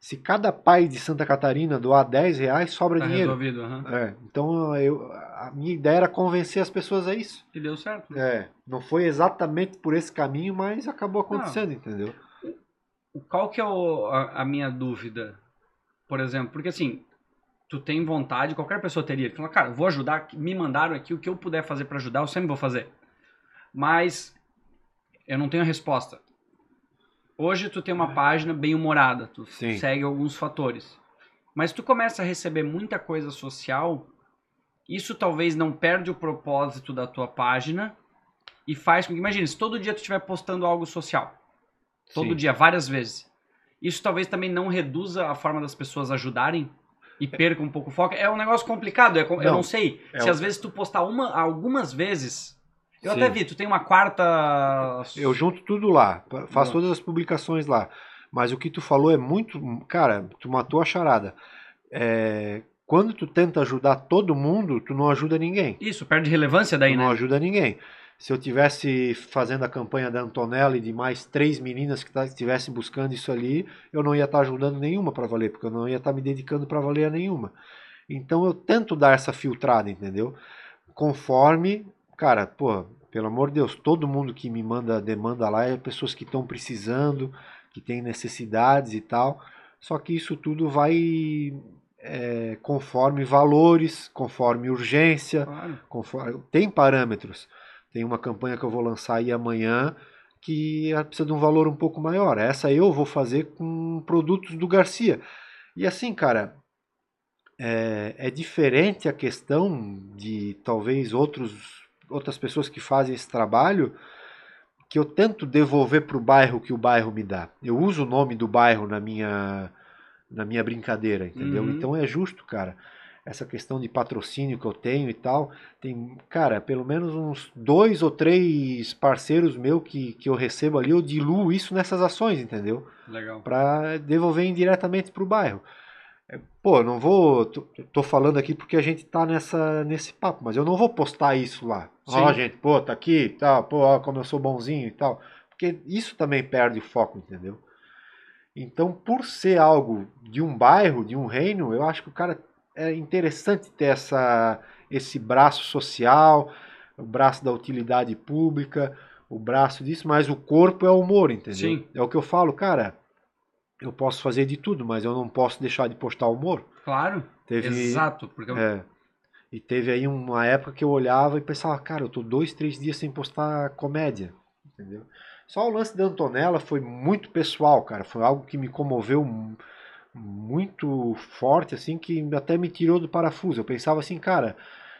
Se cada pai de Santa Catarina doar 10 reais, sobra tá dinheiro. Resolvido, uhum. é, então eu, a minha ideia era convencer as pessoas a isso. E deu certo. É, não foi exatamente por esse caminho, mas acabou acontecendo, não. entendeu? Qual que é o, a, a minha dúvida? Por exemplo, porque assim, tu tem vontade, qualquer pessoa teria. Fala, cara, vou ajudar, me mandaram aqui, o que eu puder fazer para ajudar, eu sempre vou fazer. Mas eu não tenho a resposta. Hoje tu tem uma página bem humorada, tu Sim. segue alguns fatores. Mas tu começa a receber muita coisa social, isso talvez não perde o propósito da tua página e faz com que, imagine, se todo dia tu estiver postando algo social, todo Sim. dia, várias vezes, isso talvez também não reduza a forma das pessoas ajudarem e perca um pouco o foco. É um negócio complicado, é, eu não, não sei. É se às vezes tu postar uma, algumas vezes. Eu Sim. até vi, tu tem uma quarta. Eu junto tudo lá, faço todas as publicações lá. Mas o que tu falou é muito. Cara, tu matou a charada. É, quando tu tenta ajudar todo mundo, tu não ajuda ninguém. Isso, perde relevância daí, tu né? Não ajuda ninguém. Se eu tivesse fazendo a campanha da Antonella e de mais três meninas que tá, estivessem buscando isso ali, eu não ia estar tá ajudando nenhuma para valer, porque eu não ia estar tá me dedicando para valer a nenhuma. Então eu tento dar essa filtrada, entendeu? Conforme, cara, pô, pelo amor de Deus, todo mundo que me manda demanda lá é pessoas que estão precisando, que têm necessidades e tal. Só que isso tudo vai é, conforme valores, conforme urgência, claro. conforme, tem parâmetros. Tem uma campanha que eu vou lançar aí amanhã que precisa de um valor um pouco maior. Essa eu vou fazer com produtos do Garcia. E assim, cara, é, é diferente a questão de talvez outros, outras pessoas que fazem esse trabalho que eu tento devolver para o bairro que o bairro me dá. Eu uso o nome do bairro na minha na minha brincadeira, entendeu? Uhum. Então é justo, cara essa questão de patrocínio que eu tenho e tal. Tem, cara, pelo menos uns dois ou três parceiros meu que, que eu recebo ali, eu diluo isso nessas ações, entendeu? Legal. Para devolver indiretamente para o bairro. É, pô, não vou. Tô, tô, falando aqui porque a gente tá nessa, nesse papo, mas eu não vou postar isso lá. Ó, oh, gente, pô, tá aqui, tal, pô, ó, como eu sou bonzinho e tal. Porque isso também perde o foco, entendeu? Então, por ser algo de um bairro, de um reino, eu acho que o cara é interessante ter essa, esse braço social, o braço da utilidade pública, o braço disso, mas o corpo é o humor, entendeu? Sim. É o que eu falo, cara. Eu posso fazer de tudo, mas eu não posso deixar de postar humor. Claro. Teve, exato. Porque... É, e teve aí uma época que eu olhava e pensava, cara, eu tô dois, três dias sem postar comédia, entendeu? Só o lance da Antonella foi muito pessoal, cara. Foi algo que me comoveu muito forte, assim, que até me tirou do parafuso. Eu pensava assim, cara,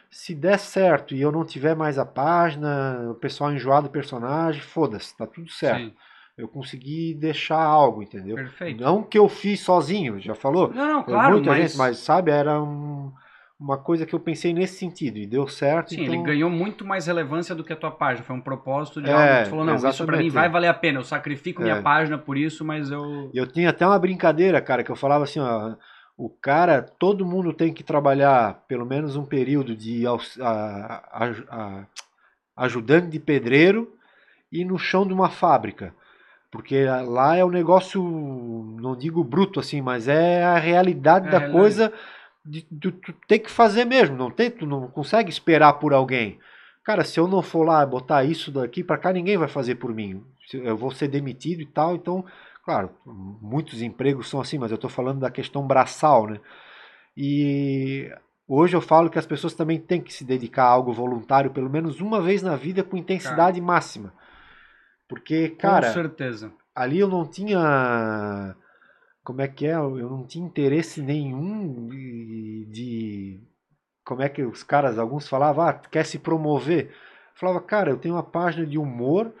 se der certo e eu não tiver mais a página, o pessoal enjoado do personagem, foda-se, tá tudo certo. Sim. Eu consegui deixar algo, entendeu? Perfeito. Não que eu fiz sozinho, já falou? Não, não, claro, muita mas... gente, mas sabe, era um uma coisa que eu pensei nesse sentido e deu certo. Sim, então... ele ganhou muito mais relevância do que a tua página. Foi um propósito de é, algo que tu falou, não, isso pra mim vai valer a pena. Eu sacrifico é. minha página por isso, mas eu... Eu tinha até uma brincadeira, cara, que eu falava assim, ó... O cara, todo mundo tem que trabalhar pelo menos um período de a, a, a, ajudante de pedreiro e no chão de uma fábrica. Porque lá é o um negócio, não digo bruto assim, mas é a realidade é, da coisa de, de, tu tem que fazer mesmo, não tem, tu não consegue esperar por alguém. Cara, se eu não for lá botar isso daqui para cá, ninguém vai fazer por mim. Eu vou ser demitido e tal, então, claro, muitos empregos são assim, mas eu estou falando da questão braçal, né? E hoje eu falo que as pessoas também têm que se dedicar a algo voluntário pelo menos uma vez na vida com intensidade cara. máxima. Porque, cara, com certeza. ali eu não tinha como é que é? Eu não tinha interesse nenhum de, de como é que os caras, alguns falavam, ah, quer se promover. Eu falava, cara, eu tenho uma página de humor,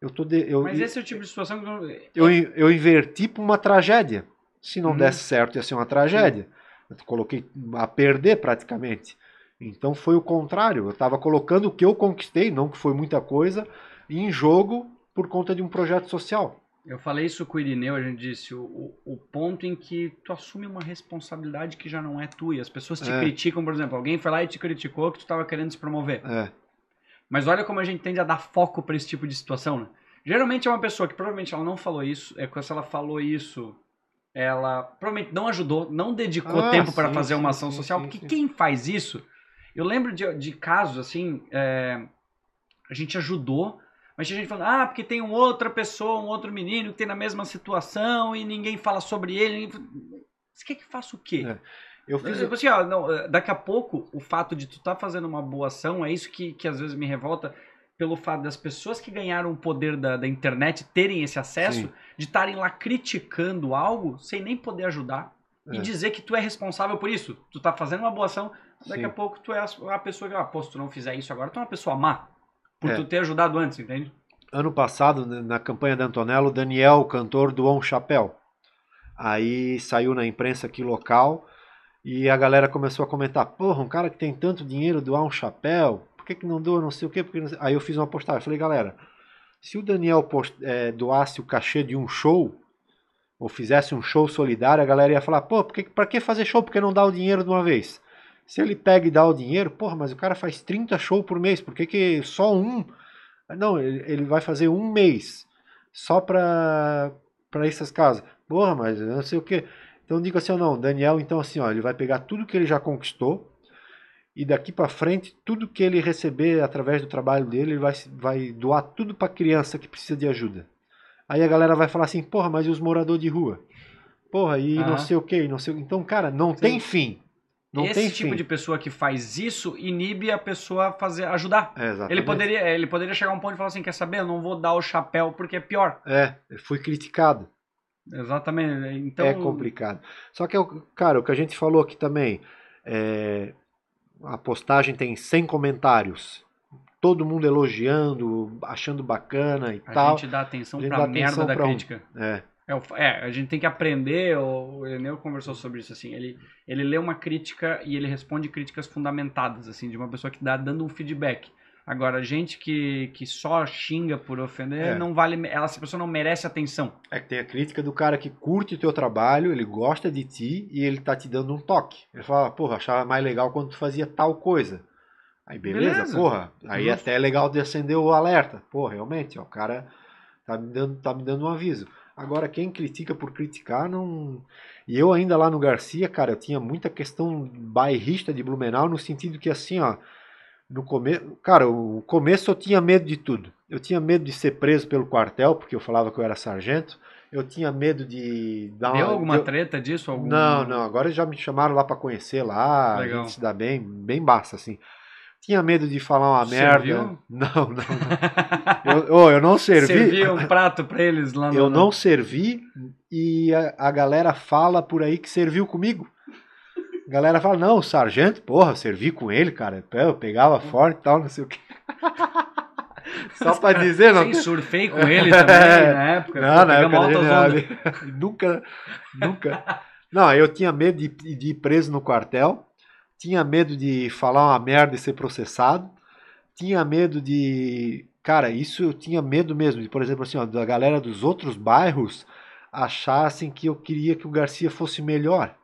eu tô de, eu, Mas esse é o tipo de situação que eu, eu, eu inverti para uma tragédia. Se não uhum. desse certo, ia ser uma tragédia. Eu coloquei a perder praticamente. Então foi o contrário. Eu estava colocando o que eu conquistei, não que foi muita coisa, em jogo por conta de um projeto social. Eu falei isso com o Irineu, a gente disse, o, o, ponto em que tu assume uma responsabilidade que já não é tua. E as pessoas te é. criticam, por exemplo, alguém foi lá e te criticou que tu estava querendo se promover. É. Mas olha como a gente tende a dar foco para esse tipo de situação, né? Geralmente é uma pessoa que provavelmente ela não falou isso, é que se ela falou isso, ela provavelmente não ajudou, não dedicou ah, tempo para fazer sim, uma ação sim, social, sim, porque quem faz isso, eu lembro de, de casos assim, é, a gente ajudou, mas tinha gente falando, ah, porque tem uma outra pessoa, um outro menino que tem na mesma situação e ninguém fala sobre ele. Você quer que faça o quê? É. Eu fiz. Eu, assim, ó, não, eh, daqui a pouco, o fato de tu estar tá fazendo uma boa ação é isso que, que às vezes me revolta pelo fato das pessoas que ganharam o poder da, da internet terem esse acesso, Sim. de estarem lá criticando algo sem nem poder ajudar. É. E dizer que tu é responsável por isso. Tu tá fazendo uma boa ação, daqui Sim. a pouco tu é a, a pessoa que, ah, pô, se tu não fizer isso agora, tu é uma pessoa má. Por é. tu ter ajudado antes, entende? Ano passado, na campanha da Antonella, o Daniel, o cantor, doou um chapéu. Aí saiu na imprensa aqui local e a galera começou a comentar: porra, um cara que tem tanto dinheiro doar um chapéu, por que, que não doa não sei o quê? Porque Aí eu fiz uma postagem, falei, galera, se o Daniel post, é, doasse o cachê de um show, ou fizesse um show solidário, a galera ia falar, pô, por que, pra que fazer show? Porque não dá o dinheiro de uma vez? Se ele pega e dá o dinheiro, porra, mas o cara faz 30 shows por mês, por que, que só um? Não, ele vai fazer um mês só para essas casas. Porra, mas não sei o que. Então diga assim, não, Daniel, então assim, ó, ele vai pegar tudo que ele já conquistou e daqui para frente, tudo que ele receber através do trabalho dele, ele vai, vai doar tudo para criança que precisa de ajuda. Aí a galera vai falar assim, porra, mas e os moradores de rua? Porra, e não sei o que, não sei o Então, cara, não Sim. tem fim. Não Esse tipo fim. de pessoa que faz isso inibe a pessoa a fazer, ajudar. É, ele, poderia, ele poderia chegar a um ponto e falar assim: quer saber? Eu não vou dar o chapéu porque é pior. É, fui criticado. Exatamente. Então... É complicado. Só que, cara, o que a gente falou aqui também, é... a postagem tem 100 comentários. Todo mundo elogiando, achando bacana e a tal. A gente dá atenção pra dá merda da crítica. Um... É. É, é, a gente tem que aprender, o Eneu conversou sobre isso, assim, ele, ele lê uma crítica e ele responde críticas fundamentadas, assim, de uma pessoa que dá dando um feedback. Agora, gente que, que só xinga por ofender, é. não vale, ela, essa pessoa não merece atenção. É que tem a crítica do cara que curte o teu trabalho, ele gosta de ti e ele tá te dando um toque. Ele fala, porra, achava mais legal quando tu fazia tal coisa. Aí beleza, beleza. porra. Aí Justo. até é legal de acender o alerta. Pô, realmente, ó, o cara tá me dando, tá me dando um aviso. Agora, quem critica por criticar, não. E eu ainda lá no Garcia, cara, eu tinha muita questão bairrista de Blumenau, no sentido que assim, ó. No começo. Cara, o começo eu tinha medo de tudo. Eu tinha medo de ser preso pelo quartel, porque eu falava que eu era sargento. Eu tinha medo de dar Deu uma, alguma treta disso? Algum... Não, não. Agora já me chamaram lá para conhecer lá. Legal. A gente se dá bem, bem basta, assim. Tinha medo de falar uma Serviu? merda. Não, não. não. eu, oh, eu não servi. Servi um prato para eles lá no... Eu não servi e a, a galera fala por aí que serviu comigo. A galera fala, não, o sargento, porra, servi com ele, cara. Eu pegava forte e tal, não sei o que. Só pra dizer, não. Sim, surfei com ele também é. na época. Não, na época nunca, nunca. Não, eu tinha medo de, de ir preso no quartel tinha medo de falar uma merda e ser processado, tinha medo de. Cara, isso eu tinha medo mesmo, de, por exemplo, assim, ó, da galera dos outros bairros achassem que eu queria que o Garcia fosse melhor.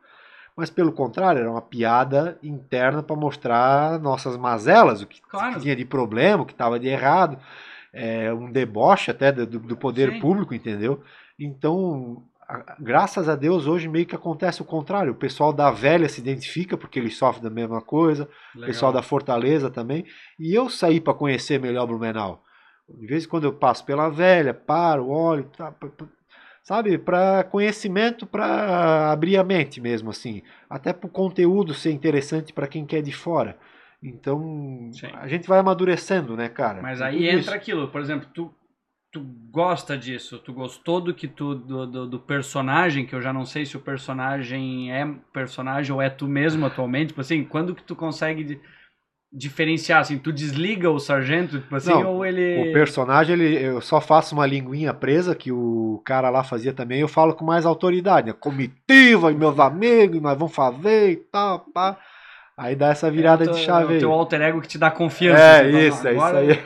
Mas pelo contrário, era uma piada interna para mostrar nossas mazelas, o que, claro. que tinha de problema, o que estava de errado, é, um deboche até do, do poder Sim. público, entendeu? Então, graças a Deus, hoje meio que acontece o contrário. O pessoal da velha se identifica porque eles sofrem da mesma coisa, Legal. o pessoal da Fortaleza também. E eu saí para conhecer melhor Blumenau. De vez em quando eu passo pela velha, paro, olho, tá, sabe, para conhecimento, para abrir a mente mesmo assim, até para o conteúdo ser interessante para quem quer de fora. Então, Sim. a gente vai amadurecendo, né, cara? Mas aí entra isso. aquilo, por exemplo, tu tu gosta disso, tu gostou do que tu do, do, do, personagem, que eu já não sei se o personagem é personagem ou é tu mesmo atualmente, tipo assim, quando que tu consegue diferenciar assim, tu desliga o sargento, tipo assim, não, ou ele O personagem, ele eu só faço uma linguinha presa que o cara lá fazia também, eu falo com mais autoridade, né? comitiva e meus amigos, nós vamos fazer e tal, pá. Aí dá essa virada é teu, de chave. É o teu alter ego que te dá confiança. É, isso, é isso aí.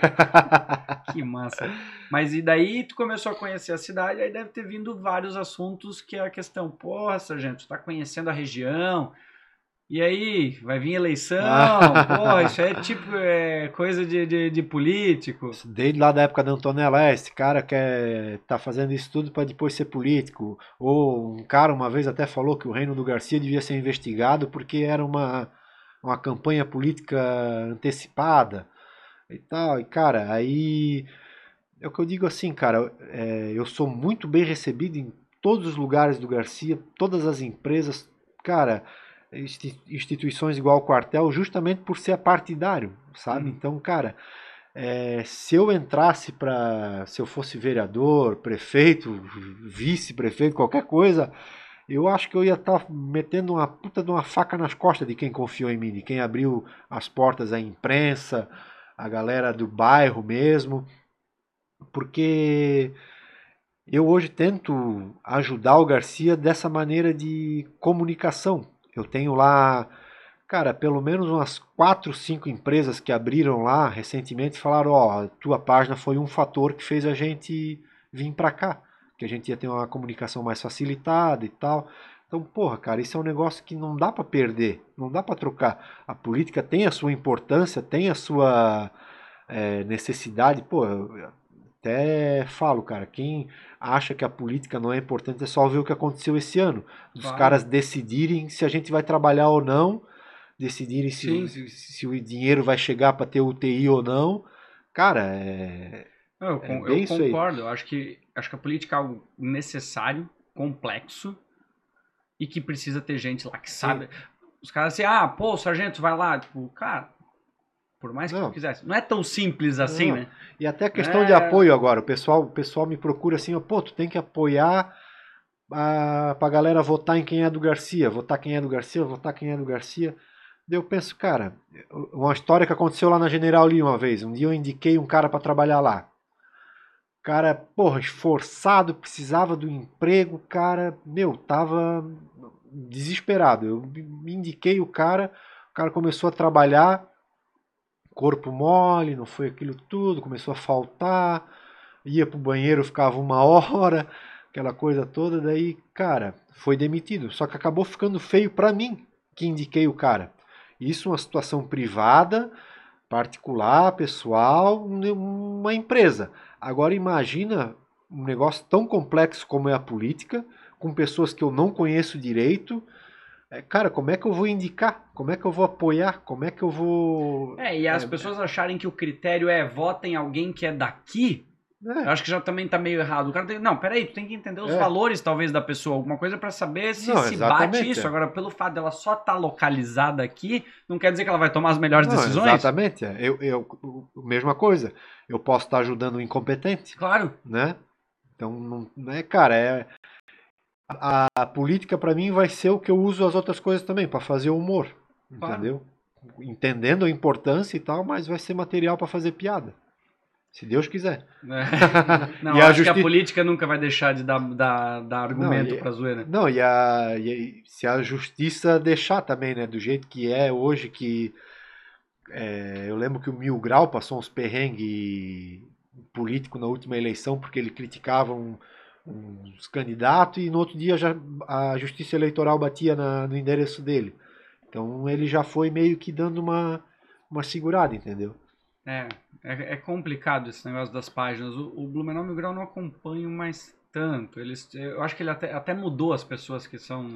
que massa. Mas e daí tu começou a conhecer a cidade, aí deve ter vindo vários assuntos que é a questão, porra, sargento, tu tá conhecendo a região, e aí, vai vir eleição, porra, isso é tipo é, coisa de, de, de, político. Desde lá da época da Antonella, esse cara quer tá fazendo isso tudo para depois ser político. Ou um cara uma vez até falou que o reino do Garcia devia ser investigado porque era uma, uma campanha política antecipada e tal. E cara, aí é o que eu digo assim, cara, é, eu sou muito bem recebido em todos os lugares do Garcia, todas as empresas, cara, instituições igual o quartel, justamente por ser partidário, sabe? Uhum. Então, cara, é, se eu entrasse para, se eu fosse vereador, prefeito, vice-prefeito, qualquer coisa, eu acho que eu ia estar tá metendo uma puta de uma faca nas costas de quem confiou em mim, de quem abriu as portas à imprensa, a galera do bairro mesmo porque eu hoje tento ajudar o Garcia dessa maneira de comunicação. Eu tenho lá, cara, pelo menos umas quatro, cinco empresas que abriram lá recentemente e falaram: ó, oh, tua página foi um fator que fez a gente vir para cá, que a gente ia ter uma comunicação mais facilitada e tal. Então, porra, cara, isso é um negócio que não dá para perder, não dá para trocar. A política tem a sua importância, tem a sua é, necessidade. Pô, até falo, cara, quem acha que a política não é importante é só ver o que aconteceu esse ano. Os claro. caras decidirem se a gente vai trabalhar ou não, decidirem se, se, se, o dinheiro vai chegar para ter UTI ou não. Cara, é. Eu, é eu concordo. Eu acho que, acho que a política é algo necessário, complexo e que precisa ter gente lá que sabe. Sim. Os caras assim, ah, pô, sargento, vai lá. Tipo, cara, por mais que não. eu quisesse. Não é tão simples assim, não. né? E até a questão é... de apoio agora. O pessoal, o pessoal me procura assim, pô, tu tem que apoiar a, pra galera votar em quem é do Garcia. Votar quem é do Garcia, votar quem é do Garcia. Daí eu penso, cara, uma história que aconteceu lá na General Lee uma vez. Um dia eu indiquei um cara para trabalhar lá. O cara, porra, esforçado, precisava do emprego, cara, meu, tava desesperado. Eu me indiquei o cara, o cara começou a trabalhar corpo mole, não foi aquilo tudo, começou a faltar, ia pro banheiro, ficava uma hora, aquela coisa toda, daí, cara, foi demitido. Só que acabou ficando feio para mim, que indiquei o cara. Isso é uma situação privada, particular, pessoal, uma empresa. Agora imagina um negócio tão complexo como é a política, com pessoas que eu não conheço direito. É, cara, como é que eu vou indicar? Como é que eu vou apoiar? Como é que eu vou. É, e as é, pessoas acharem que o critério é vota em alguém que é daqui. É. Eu acho que já também tá meio errado. O cara tem... Não, peraí, tu tem que entender os é. valores, talvez, da pessoa, alguma coisa para saber se não, se bate isso. Agora, pelo fato dela só estar tá localizada aqui, não quer dizer que ela vai tomar as melhores não, decisões. Exatamente. Eu, eu, mesma coisa. Eu posso estar ajudando o incompetente. Claro. Né? Então, não, é, cara, é. A, a política para mim vai ser o que eu uso as outras coisas também, para fazer humor. Claro. Entendeu? Entendendo a importância e tal, mas vai ser material para fazer piada. Se Deus quiser. É. Não, e acho justi... que a política nunca vai deixar de dar, dar, dar argumento para zoeira. Não, e, a, e se a justiça deixar também, né? Do jeito que é hoje, que é, eu lembro que o Mil Grau passou uns perrengues político na última eleição porque ele criticava um, uns candidatos e no outro dia já, a justiça eleitoral batia na, no endereço dele. Então ele já foi meio que dando uma, uma segurada, entendeu? É, é, é, complicado esse negócio das páginas. O, o Blumenau Mil Grau não acompanho mais tanto. Eles, eu acho que ele até, até mudou as pessoas que são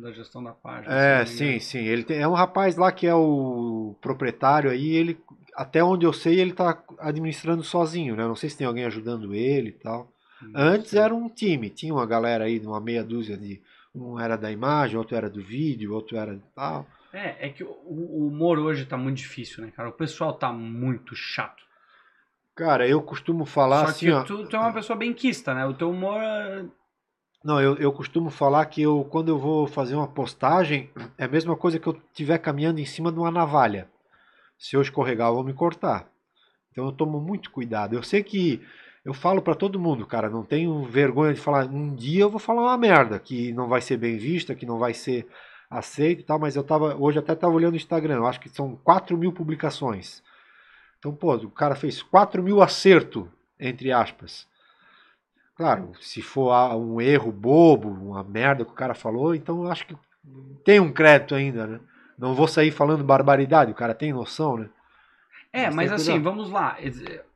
da gestão da página. É, sim, sim. Ele tem, é um rapaz lá que é o proprietário aí. Ele, até onde eu sei, ele está administrando sozinho, né? Não sei se tem alguém ajudando ele e tal. Antes era um time, tinha uma galera aí, uma meia dúzia de. Um era da imagem, outro era do vídeo, outro era tal. É, é que o, o humor hoje tá muito difícil, né, cara? O pessoal tá muito chato. Cara, eu costumo falar Só assim. Que tu, tu é uma pessoa bem quista, né? O teu humor. É Não, eu, eu costumo falar que eu, quando eu vou fazer uma postagem, é a mesma coisa que eu estiver caminhando em cima de uma navalha. Se eu escorregar, eu vou me cortar. Então eu tomo muito cuidado. Eu sei que eu falo para todo mundo, cara, não tenho vergonha de falar. Um dia eu vou falar uma merda que não vai ser bem vista, que não vai ser aceito e tal, mas eu tava, hoje até tava olhando o Instagram, eu acho que são 4 mil publicações. Então, pô, o cara fez 4 mil acerto, entre aspas. Claro, se for um erro bobo, uma merda que o cara falou, então eu acho que tem um crédito ainda, né? Não vou sair falando barbaridade, o cara tem noção, né? É, mas, mas assim, vamos lá.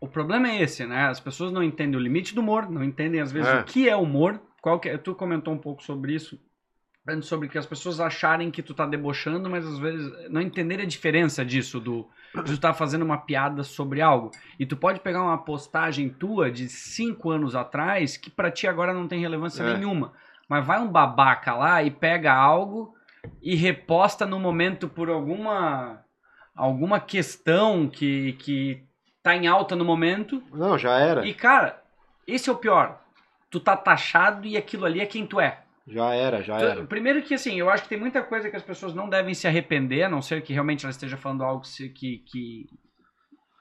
O problema é esse, né? As pessoas não entendem o limite do humor, não entendem às vezes é. o que é humor. Qual que é, tu comentou um pouco sobre isso sobre que as pessoas acharem que tu tá debochando, mas às vezes não entenderem a diferença disso, do, tu tá fazendo uma piada sobre algo. E tu pode pegar uma postagem tua de cinco anos atrás que para ti agora não tem relevância é. nenhuma. Mas vai um babaca lá e pega algo e reposta no momento por alguma alguma questão que, que tá em alta no momento. Não, já era. E cara, esse é o pior. Tu tá taxado e aquilo ali é quem tu é. Já era, já então, era. Primeiro que assim, eu acho que tem muita coisa que as pessoas não devem se arrepender, a não ser que realmente ela esteja falando algo que, que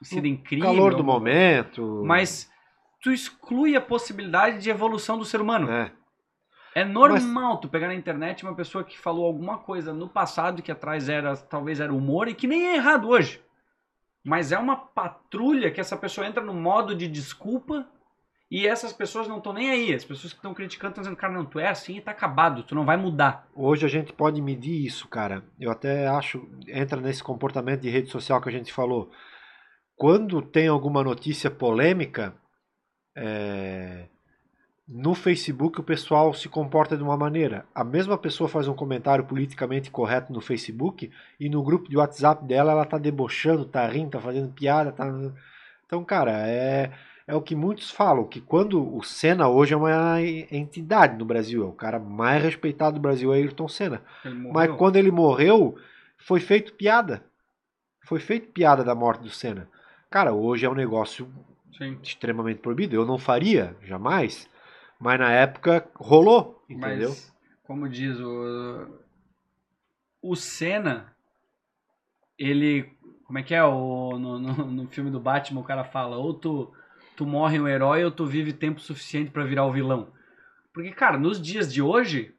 seria incrível. calor do momento. Mas tu exclui a possibilidade de evolução do ser humano. É. É normal Mas... tu pegar na internet uma pessoa que falou alguma coisa no passado que atrás era talvez era humor e que nem é errado hoje. Mas é uma patrulha que essa pessoa entra no modo de desculpa e essas pessoas não estão nem aí. As pessoas que estão criticando estão dizendo, cara, não, tu é assim e tá acabado, tu não vai mudar. Hoje a gente pode medir isso, cara. Eu até acho, entra nesse comportamento de rede social que a gente falou. Quando tem alguma notícia polêmica, é... no Facebook o pessoal se comporta de uma maneira. A mesma pessoa faz um comentário politicamente correto no Facebook e no grupo de WhatsApp dela ela tá debochando, tá rindo, tá fazendo piada, tá. Então, cara, é é o que muitos falam, que quando o Senna hoje é uma entidade no Brasil, é o cara mais respeitado do Brasil, é Ayrton Senna. Mas quando ele morreu, foi feito piada. Foi feito piada da morte do Senna. Cara, hoje é um negócio Sim. extremamente proibido. Eu não faria, jamais. Mas na época rolou, entendeu? Mas, como diz o. O Senna, ele. Como é que é? O, no, no, no filme do Batman, o cara fala: ou tu tu morre um herói ou tu vive tempo suficiente para virar o vilão. Porque, cara, nos dias de hoje,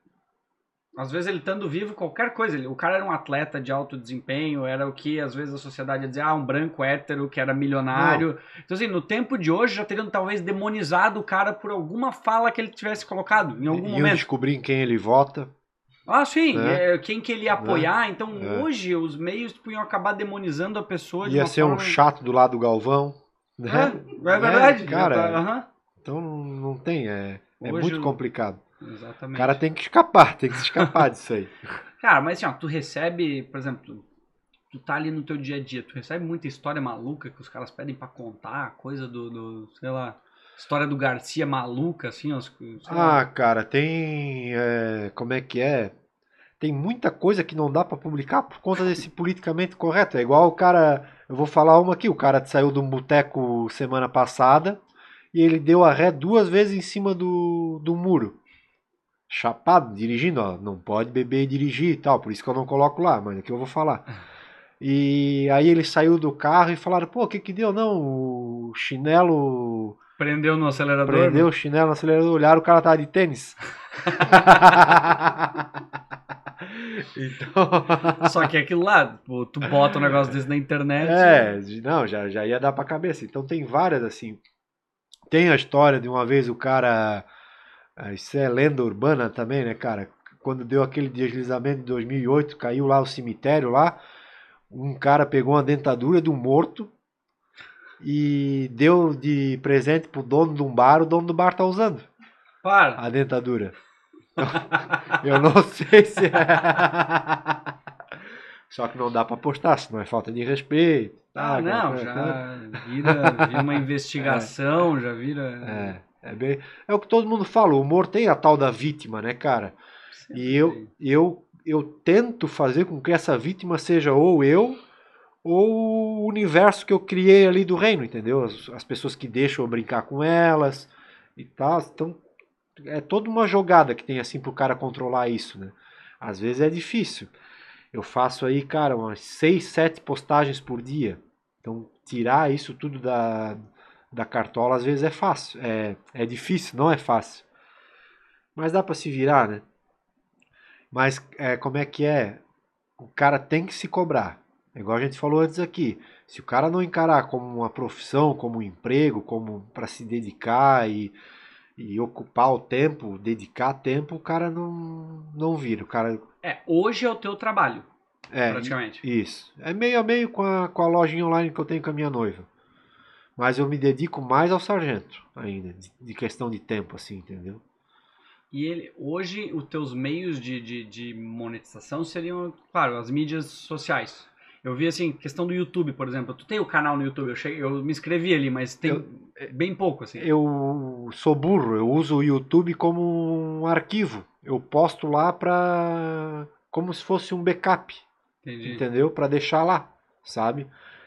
às vezes ele estando vivo, qualquer coisa. Ele, o cara era um atleta de alto desempenho, era o que às vezes a sociedade ia dizer, ah, um branco hétero que era milionário. Não. Então, assim, no tempo de hoje já teriam talvez demonizado o cara por alguma fala que ele tivesse colocado em algum e, momento. E descobrir em quem ele vota. Ah, sim, né? é, quem que ele ia apoiar. É. Então, é. hoje, os meios podiam acabar demonizando a pessoa. Ia ser forma... um chato do lado do Galvão. Né? É, é verdade. cara, tá, Então não tem, é, é Hoje muito complicado. Exatamente. O cara tem que escapar, tem que se escapar disso aí. Cara, mas assim, ó, tu recebe, por exemplo, tu, tá ali no teu dia a dia, tu recebe muita história maluca que os caras pedem pra contar, coisa do, do sei lá, história do Garcia maluca, assim, ó, sei lá. Ah, cara, tem. é, como é que é? Tem muita coisa que não dá pra publicar por conta desse politicamente correto. É igual o cara. Eu vou falar uma aqui: o cara saiu de um boteco semana passada e ele deu a ré duas vezes em cima do, do muro. Chapado, dirigindo, ó. Não pode beber e dirigir e tal. Por isso que eu não coloco lá, mas aqui eu vou falar. E aí ele saiu do carro e falaram: pô, o que que deu? Não, o chinelo. Prendeu no acelerador. Prendeu o chinelo no acelerador, olharam, o cara tava de tênis. então. Só que é aquilo lá, tu bota um negócio desse na internet. É, não, já, já ia dar pra cabeça. Então tem várias assim. Tem a história de uma vez o cara. Ah, Isso é lenda urbana também, né, cara? Quando deu aquele deslizamento de 2008, caiu lá o cemitério lá. Um cara pegou uma dentadura de um morto e deu de presente pro dono de um bar. O dono do bar tá usando Para. a dentadura. Eu não sei se é. Só que não dá pra postar, senão é falta de respeito. Ah, tá, não, tá, tá. já vira, vira uma investigação, já vira. É, é, bem, é o que todo mundo fala, o humor tem a tal da vítima, né, cara? E eu, eu, eu tento fazer com que essa vítima seja ou eu ou o universo que eu criei ali do reino, entendeu? As, as pessoas que deixam eu brincar com elas e tal. Então, é toda uma jogada que tem assim pro cara controlar isso, né? Às vezes é difícil. Eu faço aí, cara, umas 6, 7 postagens por dia. Então, tirar isso tudo da, da cartola às vezes é fácil. É, é difícil, não é fácil. Mas dá pra se virar, né? Mas é, como é que é? O cara tem que se cobrar. É igual a gente falou antes aqui. Se o cara não encarar como uma profissão, como um emprego, como para se dedicar e, e ocupar o tempo, dedicar tempo, o cara não, não vira. O cara É, hoje é o teu trabalho, é praticamente. isso. É meio a meio com a, com a lojinha online que eu tenho com a minha noiva. Mas eu me dedico mais ao sargento ainda, de, de questão de tempo, assim, entendeu? E ele, hoje, os teus meios de, de, de monetização seriam, claro, as mídias sociais. Eu vi, assim, questão do YouTube, por exemplo. Tu tem o canal no YouTube, eu, cheguei, eu me inscrevi ali, mas tem Eu- bem pouco, assim. Eu sou burro, eu uso o YouTube como um arquivo. Eu posto lá pra. como se fosse um backup, Entendi. entendeu? Pra deixar lá, sabe?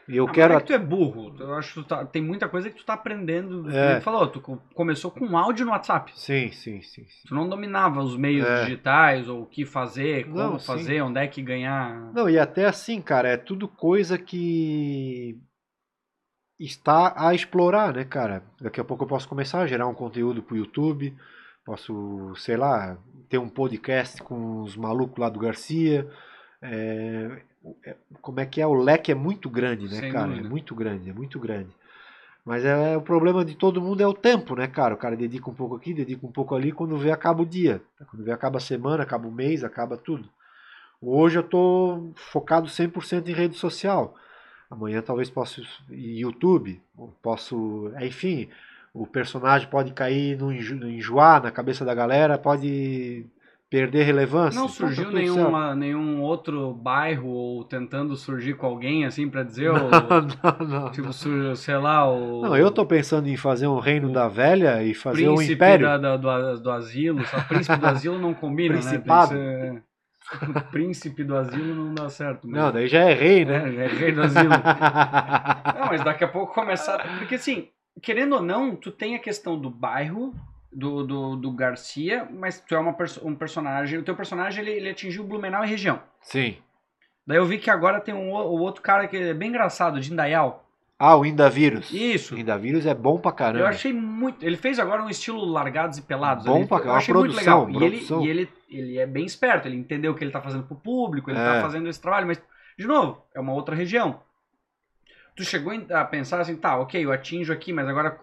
E eu Ah, quero. é que tu é burro. Eu acho que tu tá- tem muita coisa que tu tá aprendendo. É. Tu falou, tu co- começou com áudio no WhatsApp. Sim, sim, sim. sim. Tu não dominava os meios É. digitais, ou o que fazer, como Não, sim. fazer, onde é que ganhar. Não, e até assim, cara, é tudo coisa que está a explorar, né, cara? Daqui a pouco eu posso começar a gerar um conteúdo pro YouTube, posso, sei lá, ter um podcast com os malucos lá do Garcia. É- como é que é? O leque é muito grande, né, Sem cara? dúvida. É muito grande, é muito grande. Mas é, o problema de todo mundo é o tempo, né, cara? O cara dedica um pouco aqui, dedica um pouco ali, quando vê acaba o dia. Quando vê acaba a semana, acaba o mês, acaba tudo. Hoje eu tô focado 100% em rede social. Amanhã talvez possa ir YouTube, ou posso, enfim, o personagem pode cair no enjoar na cabeça da galera, pode perder relevância. Não tá surgiu nenhuma, nenhum outro bairro ou tentando surgir com alguém assim pra dizer, ou, não, não, tipo, não. sei lá, o Não, eu tô pensando em fazer um reino da velha e fazer um império. da- da- do, do asilo, só príncipe do asilo não combina, Principado. né? Tem que ser- príncipe do asilo não dá certo. mas- Não, daí já é rei, né? É, já é rei do asilo. Não, mas daqui a pouco começar. Porque assim, querendo ou não, tu tem a questão do bairro, do, do, do Garcia, mas tu é uma um personagem. O teu personagem ele, ele atingiu Blumenau e região. Sim. Daí eu vi que agora tem um, o- outro cara que é bem engraçado, de Indaial. Ah, o Indavírus. Isso. O Indavírus é bom pra caramba. Eu achei muito. Ele fez agora um estilo largados e pelados. Bom ali. pra Eu caramba, achei muito produção, legal. E ele, produção. e ele, ele é bem esperto, ele entendeu o que ele tá fazendo pro público, ele É. tá fazendo esse trabalho, mas, de novo, é uma outra região. Tu chegou a pensar assim, tá, ok, eu atinjo aqui, mas agora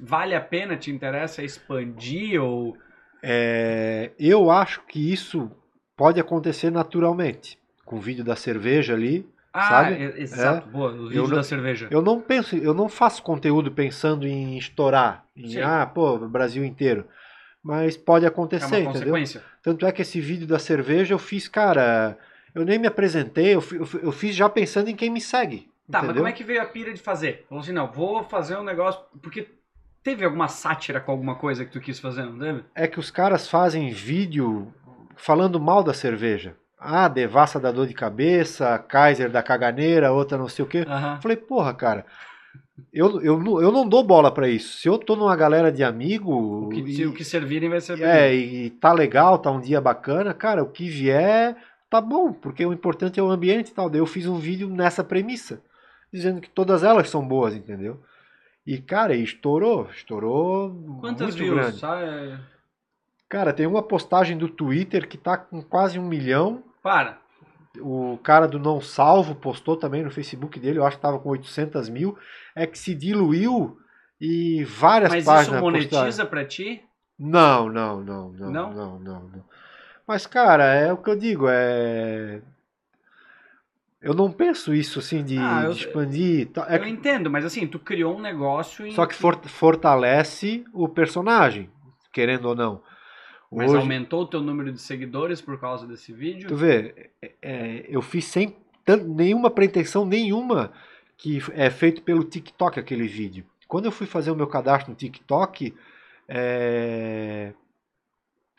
vale a pena, te interessa expandir ou. É, eu acho que isso pode acontecer naturalmente. Com o vídeo da cerveja ali, Ah, sabe? é- exato. Boa, o vídeo não- da cerveja. Eu não penso, eu não faço conteúdo pensando em estourar, em Sim. ah, pô, Brasil inteiro. Mas pode é acontecer, uma entendeu? consequência. Tanto é que esse vídeo da cerveja eu fiz, cara, eu nem me apresentei, eu, eu fi- eu fiz já pensando em quem me segue. Tá, mas entendeu? como é que veio a pira de fazer? Falou assim, não, vou fazer um negócio. Porque teve alguma sátira com alguma coisa que tu quis fazer, não teve? é que os caras fazem vídeo falando mal da cerveja. Ah, devassa da dor de cabeça, Kaiser da caganeira, outra não sei o quê. Eu Falei, porra, cara, eu, eu, não- eu não dou bola pra isso. Se eu tô numa galera de amigo. O que, e- o que servirem vai ser É, e tá legal, tá um dia bacana, cara, o que vier tá bom, porque o importante é o ambiente e tal. Daí eu fiz um vídeo nessa premissa, dizendo que todas elas são boas, entendeu? E, cara, estourou, estourou Quantas muito views? grande. Sabe? Cara, tem uma postagem do Twitter que tá com quase um milhão. Para. O cara do Não Salvo postou também no Facebook dele, eu acho que tava com 800 mil. É que se diluiu e várias Mas páginas isso monetiza pra ti? Não, não, não, não, Não? não, não, não. Mas, cara, é o que eu digo, é. Eu não penso isso assim de, Ah, eu- de expandir. É eu entendo, mas assim, tu criou um negócio Só que for- fortalece o personagem, querendo ou não. Mas Hoje- aumentou o teu número de seguidores por causa desse vídeo? Tu vê, é, é, eu fiz sem tan- nenhuma pretensão nenhuma que é feito pelo TikTok aquele vídeo. Quando eu fui fazer o meu cadastro no TikTok, é,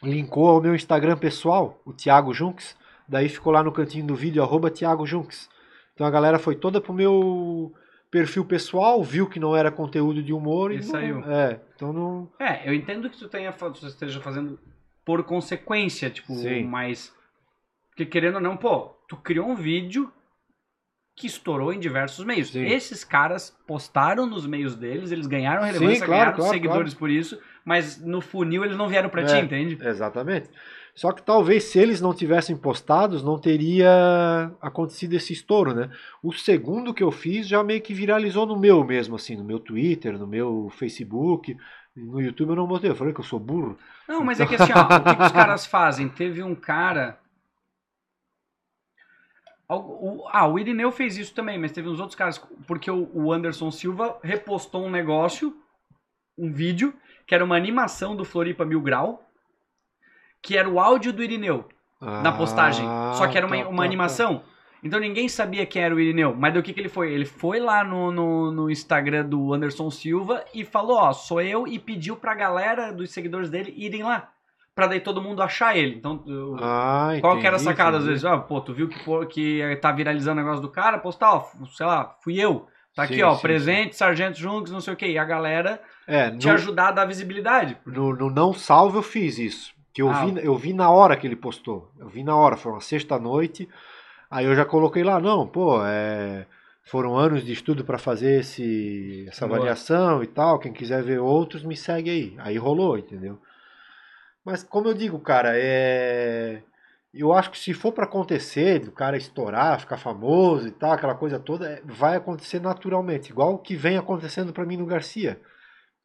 linkou ao meu Instagram pessoal, o Thiago Junks. Daí ficou lá no cantinho do vídeo, arroba Thiago Junks. Então a galera foi toda pro meu perfil pessoal, viu que não era conteúdo de humor e, E não- saiu. É, então não. É, eu entendo que tu tenha tu esteja fazendo por consequência, tipo, Sim. mas porque querendo ou não, pô, tu criou um vídeo que estourou em diversos meios. Sim. Esses caras postaram nos meios deles, eles ganharam relevância, claro, ganharam claro, seguidores por isso, mas no funil eles não vieram pra ti, É. entende? Exatamente. Só que talvez se eles não tivessem postados, não teria acontecido esse estouro, né? O segundo que eu fiz já meio que viralizou no meu mesmo, assim, no meu Twitter, no meu Facebook. No YouTube eu não botei, eu falei que eu sou burro. Não, mas é que assim, ó, o que, que os caras fazem? Teve um cara. Ah, o Irineu fez isso também, mas teve uns outros caras. Porque o Anderson Silva repostou um negócio, um vídeo, que era uma animação do Floripa Mil Grau, que era o áudio do Irineu na postagem. Ah, Só que era uma, tá, uma tá, animação. Então ninguém sabia quem era o Irineu. Mas do que, que ele foi? Ele foi lá no, no, no Instagram do Anderson Silva e falou: Ó, sou eu, e pediu pra galera dos seguidores dele irem lá. Pra daí todo mundo achar ele. Então, tá. Ah, qual que era a entendi, sacada às entendi. vezes? Ah, pô, tu viu que, que tá viralizando o negócio do cara? Postar, ó, sei lá, fui eu. Tá aqui, Sim, ó, sim, presente, Sargento Junks, não sei o quê. E a galera É, te no, ajudar a dar visibilidade. no, no Não Salvo eu fiz isso. Que eu, Ah. vi, eu vi na hora que ele postou. Eu vi na hora, foi uma sexta-noite. Aí eu já coloquei lá, não, pô, é, foram anos de estudo para fazer esse, essa Boa. avaliação e tal. Quem quiser ver outros, me segue aí. Aí rolou, entendeu? Mas como eu digo, cara, é. Eu acho que se for para acontecer, do cara estourar, ficar famoso e tal, aquela coisa toda, é, vai acontecer naturalmente, igual o que vem acontecendo para mim no Garcia.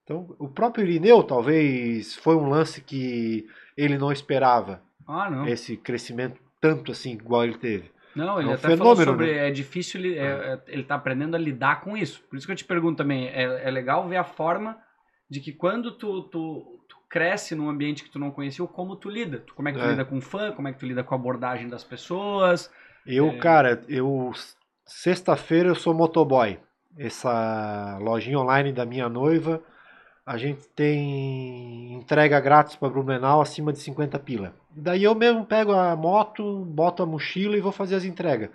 Então, o próprio Irineu talvez foi um lance que ele não esperava, Ah, não. esse crescimento tanto assim, igual ele teve. Não, ele É um até falou fenômeno, sobre. né? É difícil, ele, é- é- ele tá aprendendo a lidar com isso. Por isso que eu te pergunto também. É, é legal ver a forma de que quando tu, tu, tu cresce num ambiente que tu não conhecia, como tu lida. Tu- Como é que tu É. lida com fã, como é que tu lida com a abordagem das pessoas. Eu, É. cara, eu sexta-feira eu sou motoboy. Essa lojinha online da minha noiva, a gente tem entrega grátis para Blumenau acima de 50 pila. Daí eu mesmo pego a moto, boto a mochila e vou fazer as entregas.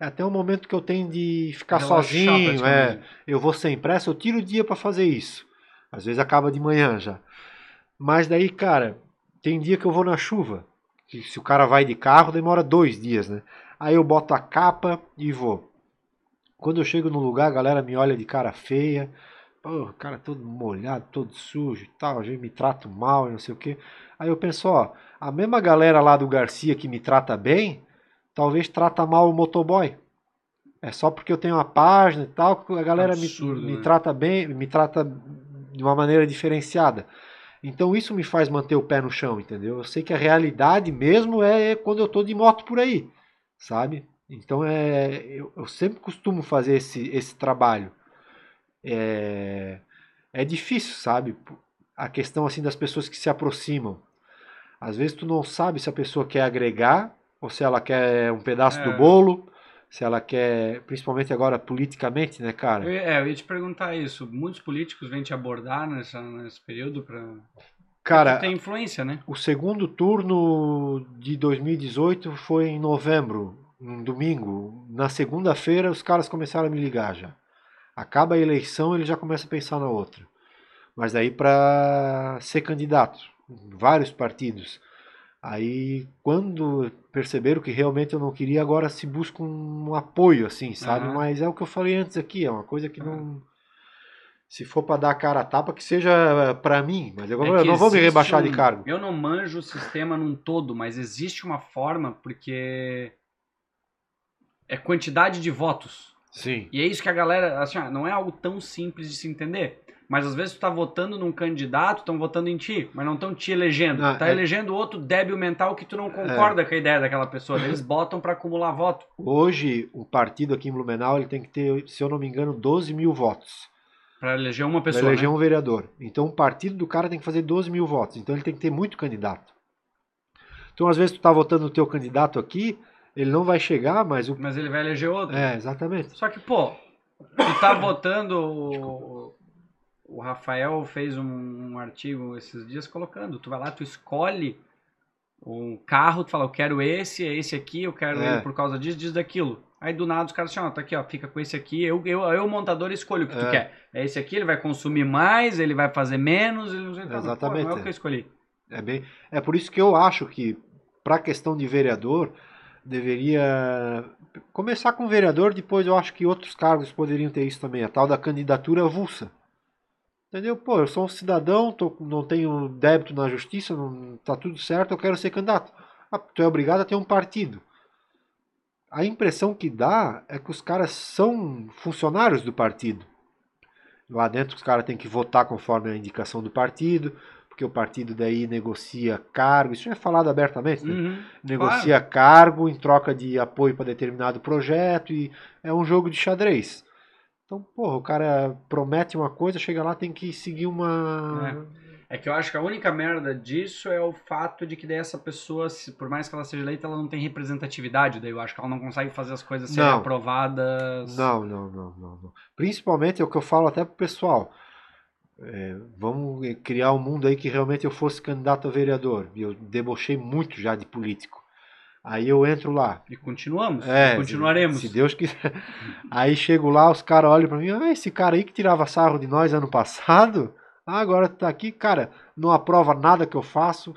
É até o momento que eu tenho de ficar Relaxar sozinho, é, eu vou sem pressa, eu tiro o dia para fazer isso. Às vezes acaba de manhã já. Mas daí, cara, tem dia que eu vou na chuva. que Se o cara vai de carro, demora dois dias, né? Aí eu boto a capa e vou. Quando eu chego no lugar, a galera me olha de cara feia. Pô, o cara todo molhado, todo sujo e tal, a gente me trata mal e não sei o quê. Aí eu penso, ó, a mesma galera lá do Garcia que me trata bem, talvez trata mal o motoboy. É só porque eu tenho uma página e tal, que a galera me- Absurdo, me, né? trata bem, me trata de uma maneira diferenciada. Então isso me faz manter o pé no chão, entendeu? Eu sei que a realidade mesmo é quando eu tô de moto por aí, sabe? Então é, eu, eu sempre costumo fazer esse, esse trabalho. É, é difícil, sabe? A questão assim das pessoas que se aproximam. Às vezes tu não sabe se a pessoa quer agregar ou se ela quer um pedaço é. do bolo, se ela quer, principalmente agora politicamente, né, cara? Eu, é, eu ia te perguntar isso. Muitos políticos vêm te abordar nessa, nesse período para Cara, tem influência, né? O segundo turno de 2018 foi em novembro, um domingo. Na segunda-feira os caras começaram a me ligar já. Acaba a eleição, ele já começa a pensar na outra. Mas aí para ser candidato, vários partidos. Aí quando perceberam que realmente eu não queria, agora se busca um apoio, assim, sabe? Uhum. Mas é o que eu falei antes aqui, é uma coisa que não se for para dar a cara a tapa, que seja para mim. Mas eu, é eu não vou me rebaixar um, de cargo. Eu não manjo o sistema num todo, mas existe uma forma, porque é quantidade de votos. Sim. E é isso que a galera. Assim, não é algo tão simples de se entender. Mas às vezes tu tá votando num candidato, estão votando em ti, mas não estão te elegendo. Ah, tá é... elegendo outro débil mental que tu não concorda é... com a ideia daquela pessoa. Eles botam para acumular voto. Hoje, o partido aqui em Blumenau ele tem que ter, se eu não me engano, 12 mil votos. Para eleger uma pessoa. Para eleger né? um vereador. Então o partido do cara tem que fazer 12 mil votos. Então ele tem que ter muito candidato. Então às vezes tu tá votando no teu candidato aqui, ele não vai chegar, mas o. Mas ele vai eleger outro. É, exatamente. Só que, pô, tu tá votando. O, o Rafael fez um, um artigo esses dias colocando. Tu vai lá, tu escolhe um carro, tu fala, eu quero esse, é esse aqui, eu quero é. ele por causa disso, disso, daquilo. Aí do nada os caras assim, ó, tá aqui, ó, fica com esse aqui. Eu, eu, eu montador, escolho o que é. tu quer. É esse aqui, ele vai consumir mais, ele vai fazer menos. Ele não sei, Exatamente. Pô, não é o que eu escolhi. É, bem, é por isso que eu acho que, para a questão de vereador, deveria começar com vereador, depois eu acho que outros cargos poderiam ter isso também, a tal da candidatura avulsa. Entendeu? Pô, eu sou um cidadão, tô, não tenho débito na justiça, não tá tudo certo, eu quero ser candidato. Ah, tu é obrigado a ter um partido a impressão que dá é que os caras são funcionários do partido. Lá dentro os caras têm que votar conforme a indicação do partido, porque o partido daí negocia cargo, isso é falado abertamente, né? uhum, negocia claro. cargo em troca de apoio para determinado projeto e é um jogo de xadrez. Então, porra, o cara promete uma coisa, chega lá tem que seguir uma é. É que eu acho que a única merda disso é o fato de que daí essa pessoa, por mais que ela seja eleita, ela não tem representatividade. Daí eu acho que ela não consegue fazer as coisas serem não. aprovadas. Não, não, não, não, não. Principalmente é o que eu falo até pro pessoal. É, vamos criar um mundo aí que realmente eu fosse candidato a vereador. Eu debochei muito já de político. Aí eu entro lá. E continuamos. É, e continuaremos. Se, se Deus quiser. Aí chego lá, os caras olham para mim. Ah, esse cara aí que tirava sarro de nós ano passado. Agora tá aqui, cara, não aprova nada que eu faço,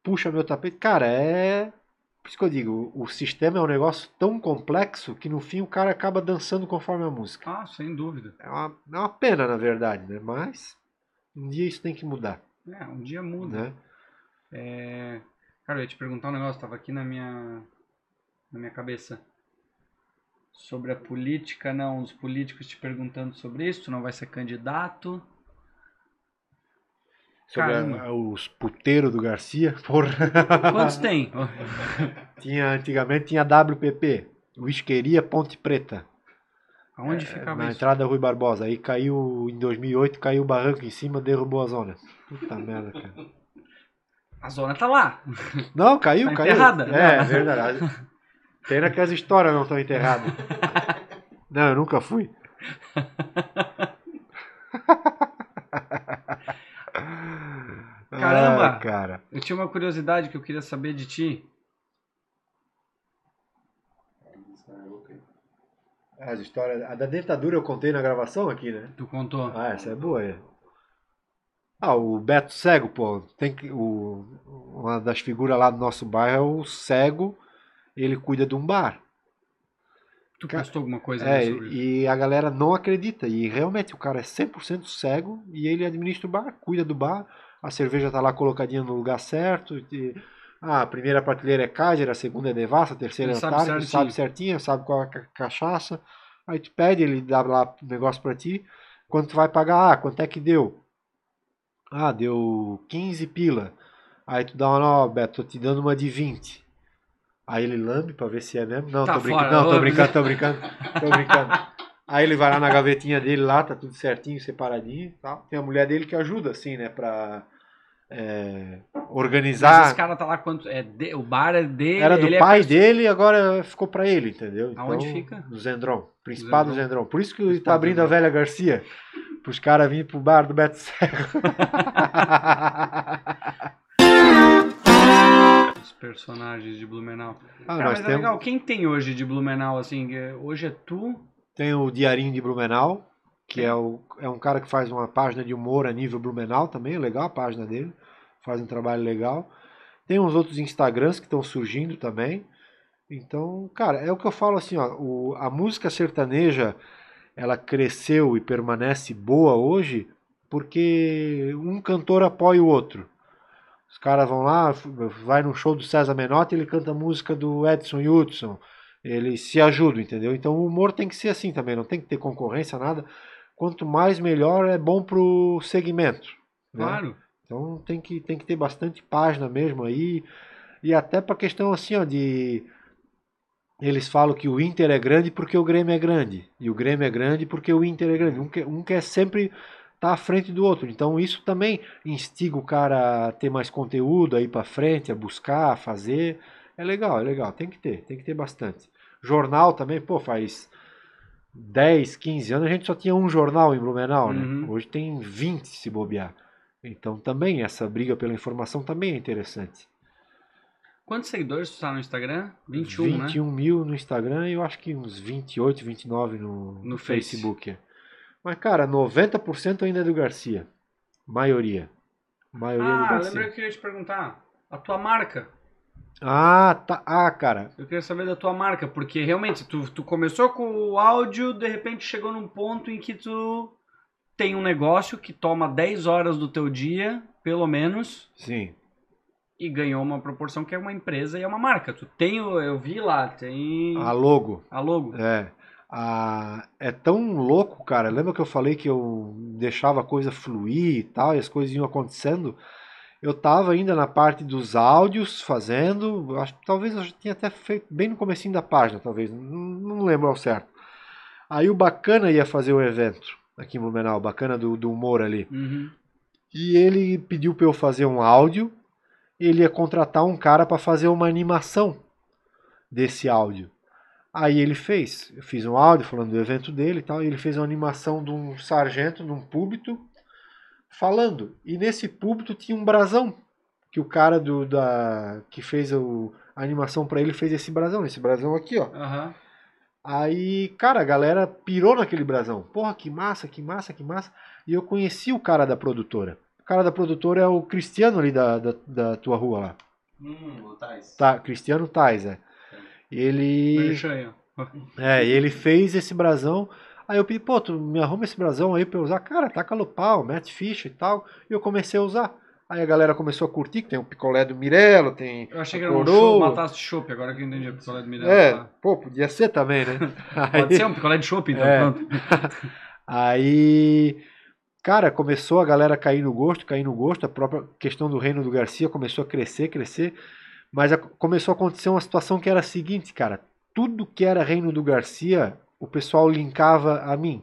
puxa meu tapete. Cara, é. Por isso que eu digo, o sistema é um negócio tão complexo que no fim o cara acaba dançando conforme a música. Ah, sem dúvida. É uma, é uma pena, na verdade, né? Mas um dia isso tem que mudar. É, um dia muda. Né? É... Cara, eu ia te perguntar um negócio, tava aqui na minha, na minha cabeça. Sobre a política, não, os políticos te perguntando sobre isso, tu não vai ser candidato. Sobre a, os puteiros do Garcia. Porra. Quantos tem? tinha, antigamente tinha WPP, Whiskeria Ponte Preta. Aonde é, ficava Na isso? entrada da Rui Barbosa. Aí caiu, em 2008, caiu o barranco em cima, derrubou a zona. Puta merda, cara. A zona tá lá. Não, caiu, tá caiu. Enterrada. É, é verdade. Pena que as histórias não estão enterradas. Não, eu nunca fui. Caramba! Ah, cara. Eu tinha uma curiosidade que eu queria saber de ti. As histórias. A da dentadura eu contei na gravação aqui, né? Tu contou. Ah, essa é boa, é. Ah, o Beto Cego, pô, tem que. O, uma das figuras lá do nosso bairro é o cego, ele cuida de um bar. Tu postou alguma coisa é, sobre isso? E a galera não acredita. E realmente o cara é 100% cego e ele administra o bar, cuida do bar a cerveja está lá colocadinha no lugar certo. E, ah, a primeira prateleira é Kaiser, a segunda é Devassa, a terceira é Antártica, sabe certinho, sabe qual é a cachaça. Aí tu pede, ele dá lá o negócio para ti. Quando tu vai pagar, ah, quanto é que deu? Ah, deu 15 pila. Aí tu dá uma, ó, Beto, tô te dando uma de 20. Aí ele lambe pra ver se é mesmo. Não, Tá tô brincando. fora, Não, tô ô, brincando, tô brincando. Tô brincando. Aí ele vai lá na gavetinha dele, lá, tá tudo certinho, separadinho e tal. Tem a mulher dele que ajuda, assim, né, pra é, Mas organizar. esse cara tá lá quanto. É de- o bar é dele. Era do é pai perso- dele e agora ficou pra ele, entendeu? Aonde fica? No Zendron. Principado do Zendron. Zendron. Por isso que ele Principado tá abrindo do a Velha Garcia. Pros caras virem pro bar do Beto Serra. Os personagens de Blumenau. Ah, Cara, mas é temos, legal. Quem tem hoje de Blumenau, assim? é- Hoje é tu. Tem o Diarinho de Blumenau, que é, o, é um cara que faz uma página de humor a nível Blumenau também, é legal a página dele, faz um trabalho legal. Tem uns outros Instagrams que estão surgindo também. Então, cara, é o que eu falo assim, ó, o- a música sertaneja, ela cresceu e permanece boa hoje porque um cantor apoia o outro. Os caras vão lá, vai no show do César Menotti, ele canta a música do Edson Hudson. Eles se ajudam, entendeu? Então o humor tem que ser assim também, não tem que ter concorrência, nada. Quanto mais melhor é bom pro segmento. né? Claro. Então tem que, tem que ter bastante página mesmo aí. E até pra questão assim, ó, de. Eles falam que o Inter é grande porque o Grêmio é grande. E o Grêmio é grande porque o Inter é grande. Um quer, um quer sempre estar à frente do outro. Então isso também instiga o cara a ter mais conteúdo aí pra frente, a buscar, a fazer. É legal, é legal. Tem que ter, tem que ter bastante. Jornal também, pô, faz 10, 15 anos a gente só tinha um jornal em Blumenau, né? Uhum. Hoje tem 20 se bobear. Então também essa briga pela informação também é interessante. Quantos seguidores tu tá no Instagram? 21, né? 21 mil no Instagram e eu acho que uns 28, 29 no, No no Face. Facebook. é. Mas, cara, 90% ainda é do Garcia. Maioria. Maioria do Ah, Garcia. lembrei que eu queria te perguntar. A tua marca. Ah, tá. Ah, cara. Eu queria saber da tua marca, porque realmente tu, tu começou com o áudio, de repente chegou num ponto em que tu tem um negócio que toma 10 horas do teu dia, pelo menos, Sim. e ganhou uma proporção que é uma empresa e é uma marca. Tu tem, eu vi lá, tem A logo. a logo. É. A... É tão louco, cara. Lembra que eu falei que eu deixava a coisa fluir e tal, e as coisas iam acontecendo? Eu tava ainda na parte dos áudios fazendo, acho que talvez eu já tinha até feito bem no comecinho da página, talvez, não, não lembro ao certo. Aí o Bacana ia fazer o evento aqui em Blumenau, o Bacana do, do humor ali. Uhum. E ele pediu para eu fazer um áudio, ele ia contratar um cara para fazer uma animação desse áudio. Aí ele fez, eu fiz um áudio falando do evento dele e tal, e ele fez uma animação de um sargento num púlpito falando. E nesse púlpito tinha um brasão, que o cara do da que fez o, a animação para ele fez esse brasão, esse brasão aqui, ó. Aham. Aí, cara, a galera pirou naquele brasão. Porra, que massa, que massa, que massa. E eu conheci o cara da produtora. O cara da produtora é o Cristiano ali da, da, da tua rua lá. Hum, o Tais. Tá, Cristiano Tais, é. Ele. Merchan aí, ó. É, e ele fez esse brasão. Aí eu pedi, pô, tu me arruma esse brasão aí pra eu usar. Cara, taca no pau, mete ficha e tal. E eu comecei a usar. Aí a galera começou a curtir, que tem o picolé do Mirelo, tem. Eu achei que era um show, de chopp, agora que eu entendi a picolé do Miranda. É, tá. pô, podia ser também, né? Pode ser um picolé de chopp, então, É. pronto. Aí, cara, começou a galera a cair no gosto, cair no gosto, a própria questão do reino do Garcia começou a crescer, crescer, mas a- começou a acontecer uma situação que era a seguinte, cara, tudo que era reino do Garcia, o pessoal linkava a mim.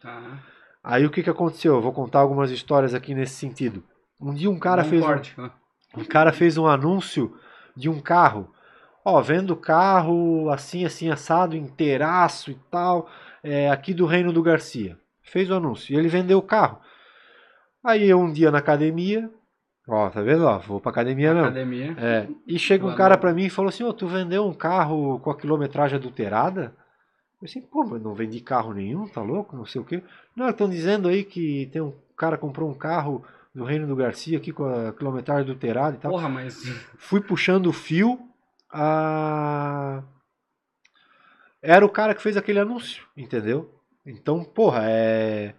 Tá. Aí o que que aconteceu? Eu vou contar algumas histórias aqui nesse sentido. Um dia um cara Bom fez um, corte, ó. um cara fez um anúncio de um carro. Ó, vendo carro assim, assim, assado, inteiraço e tal, é, aqui do Reino do Garcia. Fez o anúncio. E ele vendeu o carro. Aí eu um dia na academia, ó, tá vendo? Ó, vou pra academia mesmo. Academia. É, e chega um cara pra mim e falou assim, ô, tu vendeu um carro com a quilometragem adulterada? Eu assim, pô, mas não vendi carro nenhum, tá louco? Não sei o quê. Não, estão dizendo aí que tem um cara comprou um carro do Reino do Garcia aqui com a quilometragem adulterada e tal Porra, mas. fui puxando o fio. A... Era o cara que fez aquele anúncio, entendeu? Então, porra, é.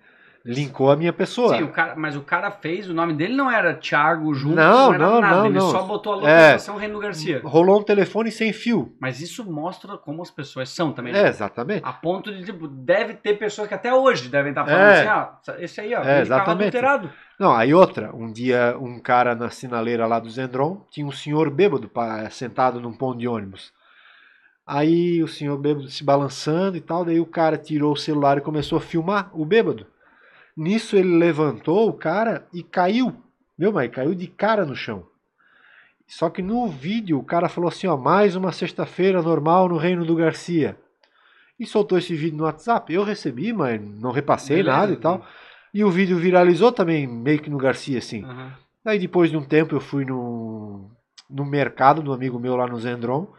Linkou a minha pessoa. Sim, o cara, mas o cara fez, o nome dele não era Thiago Juntos, Não, era não, nada. não, ele não. só botou a É. localização Reino Garcia. Rolou um telefone sem fio. Mas isso mostra como as pessoas são também. É, né? exatamente. A ponto de, tipo, deve ter pessoas que até hoje devem estar falando É. assim, ah, esse aí, ó, É, exatamente. adulterado. Não, aí outra, um dia um cara na sinaleira lá do Zendron tinha um senhor bêbado pa- sentado num ponto de ônibus. Aí o senhor bêbado se balançando e tal, daí o cara tirou o celular e começou a filmar o bêbado. Nisso ele levantou o cara e caiu. Meu, mas caiu de cara no chão. Só que no vídeo o cara falou assim, ó, mais uma sexta-feira normal no Reino do Garcia. E soltou esse vídeo no WhatsApp. Eu recebi, mas não repassei Beleza, nada e tal. E o vídeo viralizou também, meio que no Garcia, assim. Uhum. Aí depois de um tempo eu fui no, no mercado do amigo meu lá no Zendron.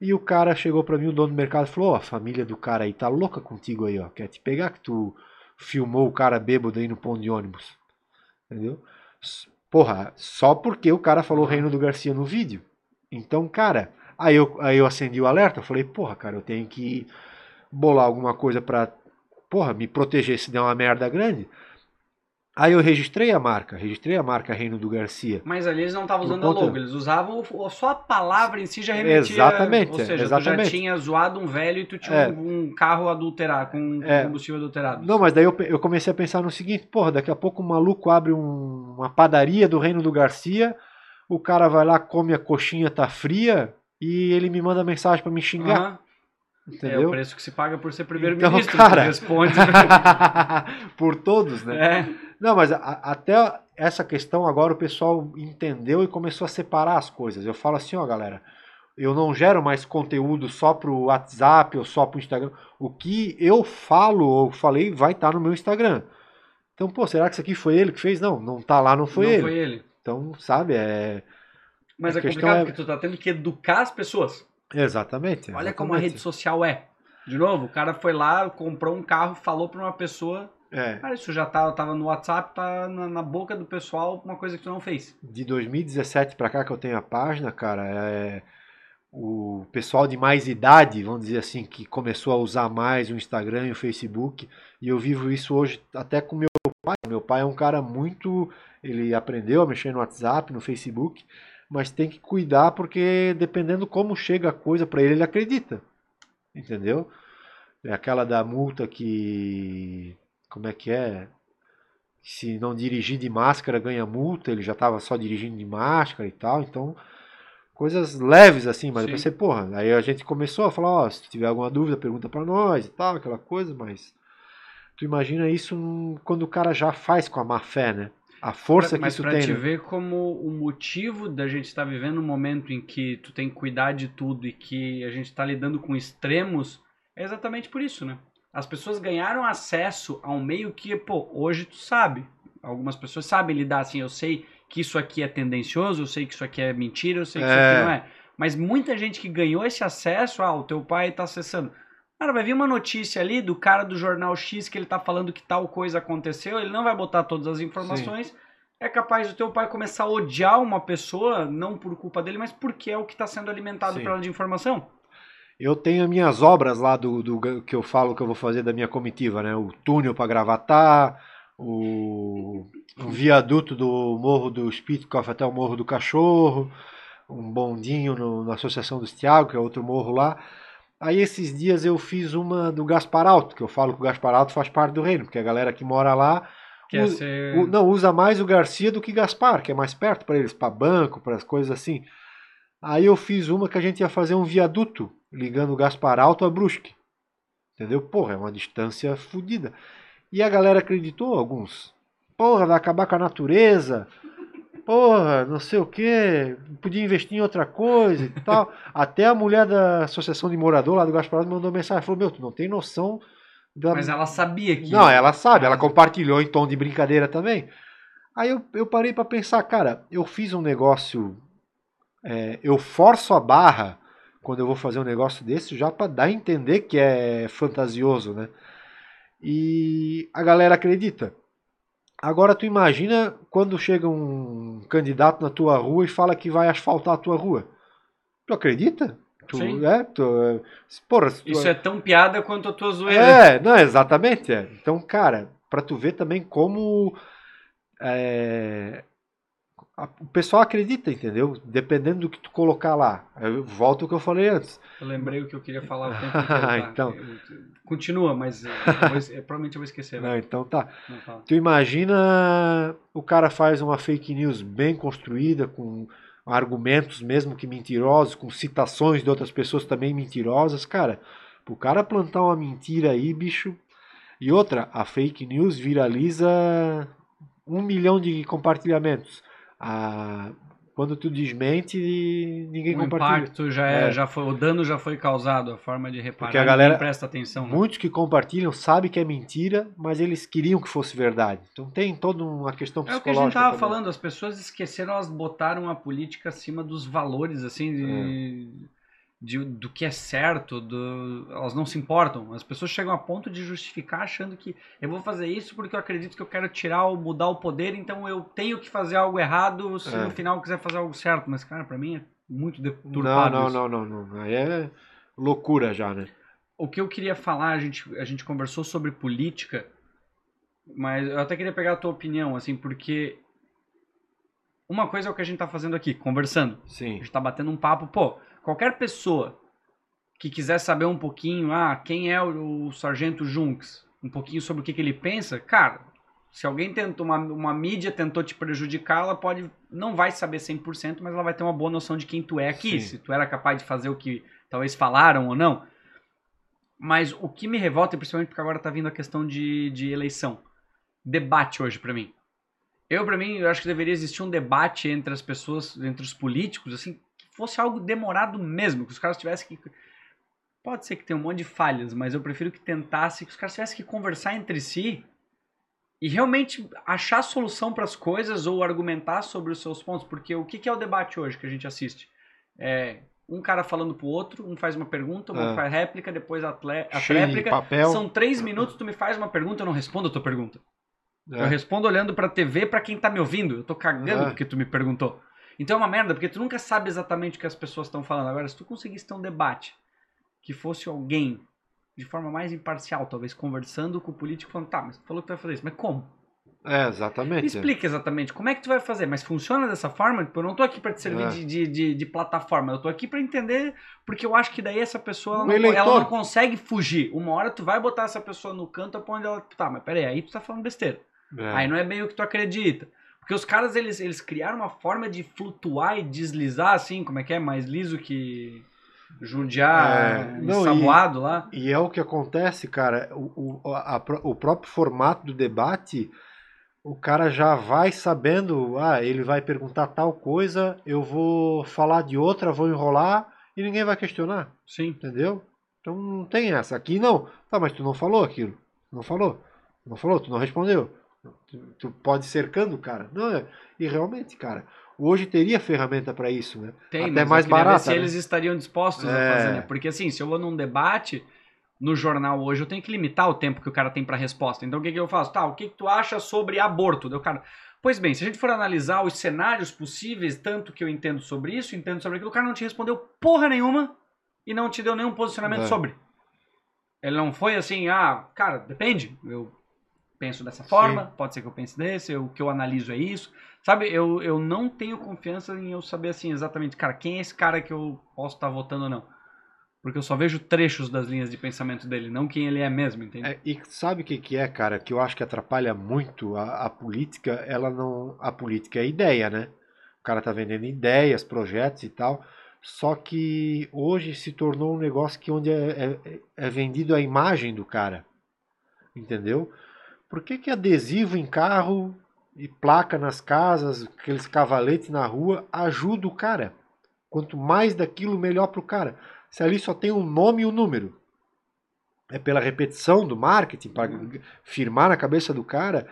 E o cara chegou para mim, o dono do mercado, falou: Ó, oh, a família do cara aí tá louca contigo aí, ó. Quer te pegar que tu filmou o cara bêbado aí no ponto de ônibus. Entendeu? Porra, só porque o cara falou Reino do Garcia no vídeo. Então, cara, aí eu, aí eu acendi o alerta. Eu falei: Porra, cara, eu tenho que bolar alguma coisa pra, porra, me proteger se der uma merda grande. Aí eu registrei a marca, registrei a marca Reino do Garcia. Mas ali eles não estavam usando a logo, eles usavam só a palavra em si já remetia. Exatamente. Ou seja, exatamente. tu já tinha zoado um velho e tu tinha é. um carro adulterado, com é. combustível adulterado. Não, mas daí eu, eu comecei a pensar no seguinte, porra, daqui a pouco um maluco abre um, uma padaria do Reino do Garcia, o cara vai lá, come a coxinha, tá fria, e ele me manda mensagem para me xingar. Uhum. Entendeu? É o preço que se paga por ser primeiro-ministro. Então, cara, responde. por todos, né? É. Não, mas a, até essa questão agora o pessoal entendeu e começou a separar as coisas. Eu falo assim, ó, galera, eu não gero mais conteúdo só pro WhatsApp ou só pro Instagram. O que eu falo ou falei vai estar tá no meu Instagram. Então, pô, será que isso aqui foi ele que fez? Não, não tá lá, não foi não ele. Foi ele. Então, sabe, é. Mas a é complicado é... porque tu tá tendo que educar as pessoas. Exatamente. Olha como a rede social é. De novo, o cara foi lá, comprou um carro, falou para uma pessoa. É. Cara, isso já tá, tava no WhatsApp, tá na, na, boca do pessoal, uma coisa que tu não fez. De 2017 para cá que eu tenho a página, cara, é o pessoal de mais idade, vamos dizer assim, que começou a usar mais o Instagram e o Facebook, e eu vivo isso hoje até com meu pai. Meu pai é um cara muito, ele aprendeu a mexer no WhatsApp, no Facebook, mas tem que cuidar porque dependendo como chega a coisa para ele, ele acredita. Entendeu? É aquela da multa que. Como é que é? Se não dirigir de máscara ganha multa, ele já estava só dirigindo de máscara e tal, então. Coisas leves assim, mas Sim. eu pensei, porra, aí a gente começou a falar, ó, oh, se tiver alguma dúvida, pergunta para nós e tal, aquela coisa, mas tu imagina isso quando o cara já faz com a má fé, né? A força pra, que isso tem. Mas pra te né? ver como o motivo da gente estar tá vivendo um momento em que tu tem que cuidar de tudo e que a gente está lidando com extremos, é exatamente por isso, né? As pessoas ganharam acesso a um meio que, pô, hoje tu sabe. Algumas pessoas sabem lidar assim, eu sei que isso aqui é tendencioso, eu sei que isso aqui é mentira, eu sei que é. isso aqui não é. Mas muita gente que ganhou esse acesso, ah, o teu pai está acessando. Cara, vai vir uma notícia ali do cara do jornal X que ele tá falando que tal coisa aconteceu, ele não vai botar todas as informações. Sim. É capaz do teu pai começar a odiar uma pessoa, não por culpa dele, mas porque é o que está sendo alimentado pela de informação. Eu tenho minhas obras lá do, do, que eu falo que eu vou fazer da minha comitiva, né? O túnel para Gravatar, o, o viaduto do Morro do Spitzkopf até o Morro do Cachorro, um bondinho no, na Associação dos Tiago, que é outro morro lá. Aí esses dias eu fiz uma do Gaspar Alto, que eu falo que o Gaspar Alto faz parte do reino, porque a galera que mora lá usa, ser... não usa mais o Garcia do que Gaspar, que é mais perto para eles, para banco, para as coisas assim. Aí eu fiz uma que a gente ia fazer um viaduto ligando o Gaspar Alto a Brusque. Entendeu? Porra, é uma distância fodida. E a galera acreditou, alguns. Porra, vai acabar com a natureza porra, não sei o que, podia investir em outra coisa e tal. Até a mulher da Associação de Morador lá do Gaspar mandou mensagem, falou, meu, tu não tem noção da... Mas ela sabia que... Não, ela sabe, ela compartilhou em tom de brincadeira também. Aí eu, eu parei para pensar, cara, eu fiz um negócio, é, eu forço a barra quando eu vou fazer um negócio desse já para dar a entender que é fantasioso, né? E a galera acredita. Agora tu imagina quando chega um candidato na tua rua e fala que vai asfaltar a tua rua. Tu acredita? Tu, Sim. É, tu, porra, tu, Isso é tão piada quanto a tua zoeira. É, não, exatamente. É. Então, cara, para tu ver também como é, o pessoal acredita, entendeu? Dependendo do que tu colocar lá. Eu volto ao que eu falei antes. Eu lembrei o que eu queria falar o tempo inteiro. Tá? então, Continua, mas vou, provavelmente eu vou esquecer. Não, então tá. Não, tu imagina o cara faz uma fake news bem construída, com argumentos mesmo que mentirosos, com citações de outras pessoas também mentirosas, cara. O cara plantar uma mentira aí, bicho. E outra, a fake news viraliza um milhão de compartilhamentos. A quando tu desmente, ninguém o compartilha. O impacto já é, é, já foi, o dano já foi causado, a forma de reparar, Porque a galera presta atenção. Né? Muitos que compartilham sabem que é mentira, mas eles queriam que fosse verdade. Então tem toda uma questão psicológica. É o que a gente estava falando, as pessoas esqueceram, elas botaram a política acima dos valores, assim, de... É de, do que é certo, do, elas não se importam. As pessoas chegam a ponto de justificar achando que eu vou fazer isso porque eu acredito que eu quero tirar ou mudar o poder, então eu tenho que fazer algo errado se é. no final eu quiser fazer algo certo. Mas, cara, para mim é muito deturpado. Não, não, não, não, não. Aí é loucura já, né? O que eu queria falar, a gente, a gente conversou sobre política, mas eu até queria pegar a tua opinião, assim, porque uma coisa é o que a gente tá fazendo aqui, conversando. Sim. A gente tá batendo um papo, pô qualquer pessoa que quiser saber um pouquinho, ah, quem é o, Sargento Junks, um pouquinho sobre o que, que ele pensa, cara, se alguém tentou, uma, uma mídia tentou te prejudicar, ela pode, não vai saber 100%, mas ela vai ter uma boa noção de quem tu é aqui, Sim. se tu era capaz de fazer o que talvez falaram ou não. Mas o que me revolta, principalmente porque agora tá vindo a questão de, de eleição, debate hoje para mim. Eu, para mim, eu acho que deveria existir um debate entre as pessoas, entre os políticos, assim, fosse algo demorado mesmo, que os caras tivessem que. Pode ser que tenha um monte de falhas, mas eu prefiro que tentasse, que os caras tivessem que conversar entre si e realmente achar solução para as coisas ou argumentar sobre os seus pontos. Porque o que, é o debate hoje que a gente assiste? É um cara falando pro outro, um faz uma pergunta, um é. faz réplica, depois a, a réplica. Papel. São três minutos, tu me faz uma pergunta, eu não respondo a tua pergunta. É. Eu respondo olhando pra TV para quem tá me ouvindo. Eu tô cagando é. porque tu me perguntou. Então é uma merda, porque tu nunca sabe exatamente o que as pessoas estão falando. Agora, se tu conseguisse ter um debate que fosse alguém de forma mais imparcial, talvez conversando com o político, falando, tá, mas tu falou que tu vai fazer isso, mas como? É, exatamente. Me explica exatamente como é que tu vai fazer, mas funciona dessa forma? Tipo, eu não tô aqui para te servir é. de, de, de, de, plataforma, eu tô aqui para entender, porque eu acho que daí essa pessoa ela não, ela não, consegue fugir. Uma hora tu vai botar essa pessoa no canto pra onde ela. Tá, mas peraí, aí tu tá falando besteira. É. Aí não é bem o que tu acredita. Porque os caras, eles, eles criaram uma forma de flutuar e deslizar, assim, como é que é? Mais liso que judiar é, não, e, lá. E é o que acontece, cara. O, o, a, o próprio formato do debate, o cara já vai sabendo, ah, ele vai perguntar tal coisa, eu vou falar de outra, vou enrolar e ninguém vai questionar. Sim. Entendeu? Então não tem essa. Aqui não. Tá, mas tu não falou aquilo. Não falou. Não falou, tu não respondeu. Tu, tu pode cercando o cara. Não, é, e realmente, cara, hoje teria ferramenta para isso, né? Tem, Até mais barato. Se né? eles estariam dispostos é. a fazer, né? Porque assim, se eu vou num debate no jornal hoje, eu tenho que limitar o tempo que o cara tem para resposta. Então o que, que eu faço? Tá, o que, que tu acha sobre aborto? Deu cara. Pois bem, se a gente for analisar os cenários possíveis, tanto que eu entendo sobre isso, entendo sobre aquilo, o cara não te respondeu porra nenhuma e não te deu nenhum posicionamento é. sobre. Ele não foi assim, ah, cara, depende. Eu penso dessa forma, Sim. pode ser que eu pense desse, o que eu analiso é isso. Sabe, eu, eu não tenho confiança em eu saber assim exatamente, cara, quem é esse cara que eu posso estar votando ou não. Porque eu só vejo trechos das linhas de pensamento dele, não quem ele é mesmo, entende? É, e sabe o que, que é, cara, que eu acho que atrapalha muito a, a política, ela não. A política é ideia, né? O cara tá vendendo ideias, projetos e tal. Só que hoje se tornou um negócio que onde é, é, é vendido a imagem do cara. Entendeu? Por que, que adesivo em carro e placa nas casas, aqueles cavaletes na rua, ajuda o cara? Quanto mais daquilo, melhor para o cara. Se ali só tem um nome e um número. É pela repetição do marketing, para firmar na cabeça do cara.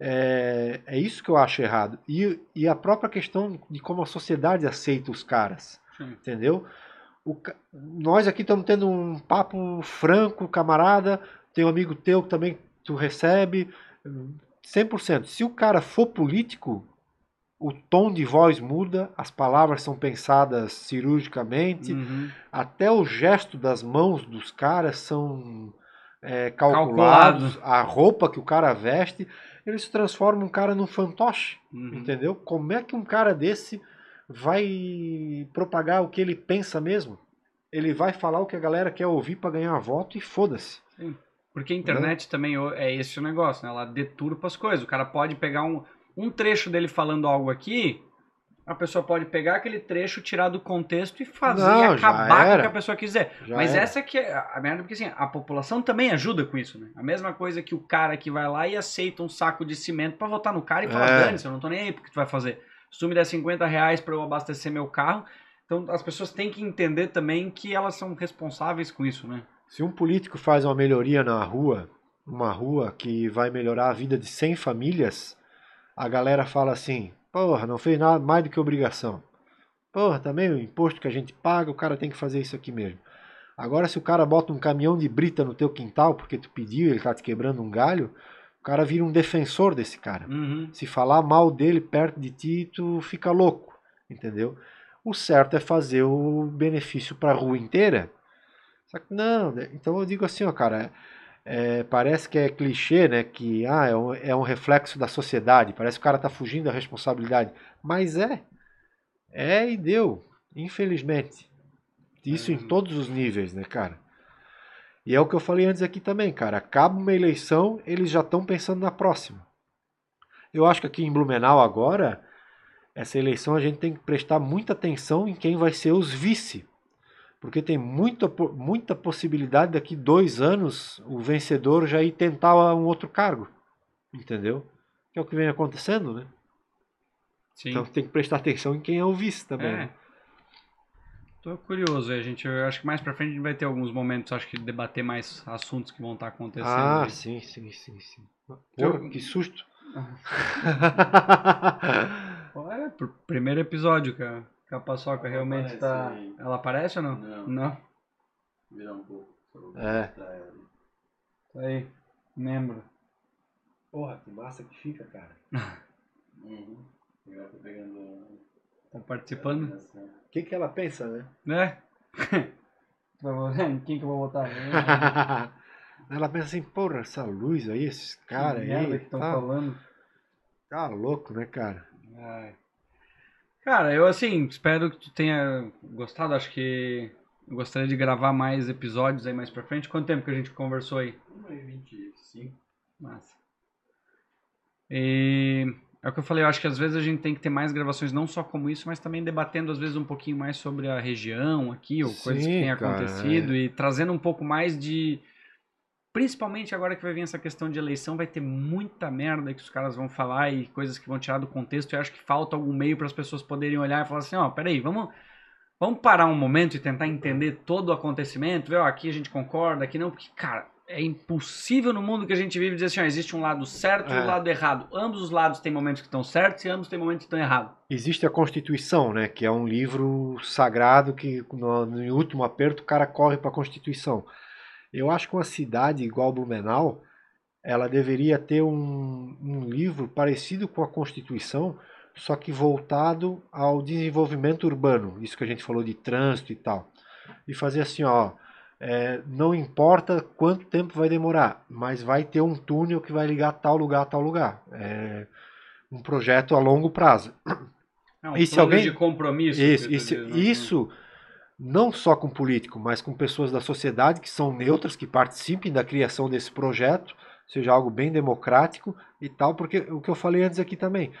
É, é isso que eu acho errado. E, e a própria questão de como a sociedade aceita os caras. Sim. Entendeu? O, nós aqui estamos tendo um papo franco, camarada. Tem um amigo teu que também tu recebe 100%. Se o cara for político, o tom de voz muda, as palavras são pensadas cirurgicamente, uhum. até o gesto das mãos dos caras são é, calculados, Calculado. a roupa que o cara veste, ele se transforma um cara num fantoche, uhum. entendeu? Como é que um cara desse vai propagar o que ele pensa mesmo? Ele vai falar o que a galera quer ouvir para ganhar voto e foda-se. Porque a internet também é esse o negócio, né? Ela deturpa as coisas. O cara pode pegar um, um trecho dele falando algo aqui, a pessoa pode pegar aquele trecho, tirar do contexto e fazer Não, e acabar com o que a pessoa quiser. Já Mas era. essa que é a merda, porque assim, a população também ajuda com isso, né? A mesma coisa que o cara que vai lá e aceita um saco de cimento pra votar no cara e fala, É. dane-se, eu não tô nem aí porque tu vai fazer. Se tu me der 50 reais pra eu abastecer meu carro, então as pessoas têm que entender também que elas são responsáveis com isso, né? Se um político faz uma melhoria na rua, uma rua que vai melhorar a vida de 100 famílias, a galera fala assim: porra, não fez nada mais do que obrigação. Porra, também o imposto que a gente paga, o cara tem que fazer isso aqui mesmo. Agora, se o cara bota um caminhão de brita no teu quintal porque tu pediu, ele tá te quebrando um galho, o cara vira um defensor desse cara. Uhum. Se falar mal dele perto de ti, tu fica louco, entendeu? O certo é fazer o benefício para a rua inteira. Que não, né? então eu digo assim, ó, cara, é, parece que é clichê, né? Que ah, é, um, é um reflexo da sociedade, parece que o cara tá fugindo da responsabilidade. Mas é. É e deu, infelizmente. Isso em todos os níveis, né, cara? E é o que eu falei antes aqui também, cara. Acaba uma eleição, eles já estão pensando na próxima. Eu acho que aqui em Blumenau agora, essa eleição a gente tem que prestar muita atenção em quem vai ser os vice. Porque tem muita, muita possibilidade daqui dois anos o vencedor já ir tentar um outro cargo. Entendeu? Que é o que vem acontecendo, né? Sim. Então tem que prestar atenção em quem é o vice também. É. né? Tô curioso, a gente, eu acho que mais pra frente a gente vai ter alguns momentos, acho que debater mais assuntos que vão estar acontecendo. Ah, aí. sim, sim, sim, sim. Pô, que susto. É, primeiro episódio, cara. Que a paçoca Ela realmente tá. aí. Ela aparece ou não? Não. Não. Virar um pouco. É. Tá aí. Membro. Porra, que massa que fica, cara. Uhum. Agora tô pegando. Tá participando? Assim. O que, que ela pensa, né? Né? Quem que eu vou votar? ela pensa assim, porra, essa luz aí, esses caras aí. que estão Tá, falando. tá louco, né, cara? Ai. Cara, eu assim, espero que tu tenha gostado. Acho que eu gostaria de gravar mais episódios aí mais pra frente. Quanto tempo que a gente conversou aí? 1h25. Massa. E é o que eu falei, eu acho que às vezes a gente tem que ter mais gravações, não só como isso, mas também debatendo às vezes um pouquinho mais sobre a região aqui, ou coisas que Sim, têm cara, acontecido, e trazendo um pouco mais de. Principalmente agora que vai vir essa questão de eleição, vai ter muita merda que os caras vão falar e coisas que vão tirar do contexto. E eu acho que falta algum meio para as pessoas poderem olhar e falar assim: ó, peraí, vamos, vamos parar um momento e tentar entender todo o acontecimento, ó, aqui a gente concorda, aqui não, porque, cara, é impossível no mundo que a gente vive dizer assim, ó, existe um lado certo e É. um lado errado. Ambos os lados têm momentos que estão certos e ambos têm momentos que estão errados. Existe a Constituição, né? Que é um livro sagrado que no, no último aperto o cara corre para a Constituição. Eu acho que uma cidade igual Blumenau, ela deveria ter um, um livro parecido com a Constituição, só que voltado ao desenvolvimento urbano. Isso que a gente falou de trânsito e tal. E fazer assim, ó. é, não importa quanto tempo vai demorar, mas vai ter um túnel que vai ligar tal lugar a tal lugar. É um projeto a longo prazo. É um E se alguém- de compromisso. Isso, tu isso, né? isso não só com político, mas com pessoas da sociedade que são neutras, que participem da criação desse projeto, seja algo bem democrático e tal, porque o que eu falei antes aqui também,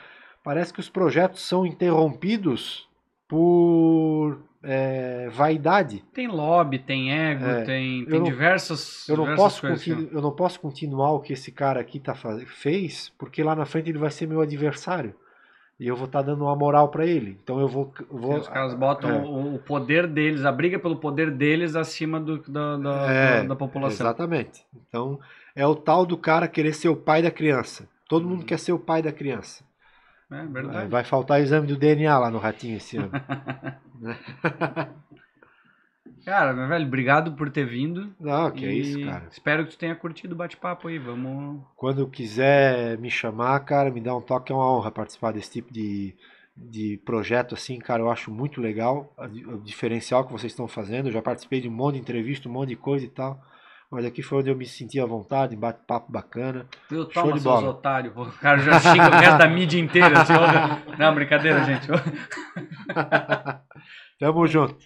parece que os projetos são interrompidos por é, vaidade. Tem lobby, tem ego, É, tem, tem não- diversas, Eu não, diversas posso continu- eu não posso continuar o que esse cara aqui tá fez, porque lá na frente ele vai ser meu adversário. E eu vou estar dando uma moral para ele. Então eu vou. eu vou Os caras botam é. o, poder deles, a briga pelo poder deles acima do, da, da, É, da- da população. Exatamente. Então, é o tal do cara querer ser o pai da criança. Todo mundo quer ser o pai da criança. É verdade. Vai faltar exame do DNA lá no ratinho esse ano. Cara, meu velho, obrigado por ter vindo. Não, que é isso, cara. Espero que tu tenha curtido o bate-papo aí. Vamos. Quando quiser me chamar, cara, me dá um toque, é uma honra participar desse tipo de, de projeto assim, cara, eu acho muito legal o diferencial que vocês estão fazendo. Eu já participei de um monte de entrevista, um monte de coisa e tal. Mas aqui foi onde eu me senti à vontade, bate-papo bacana. Eu Show toma de seus bola. otários. O cara já xinga o resto da mídia inteira. Assim. Não, brincadeira, gente. Tamo junto.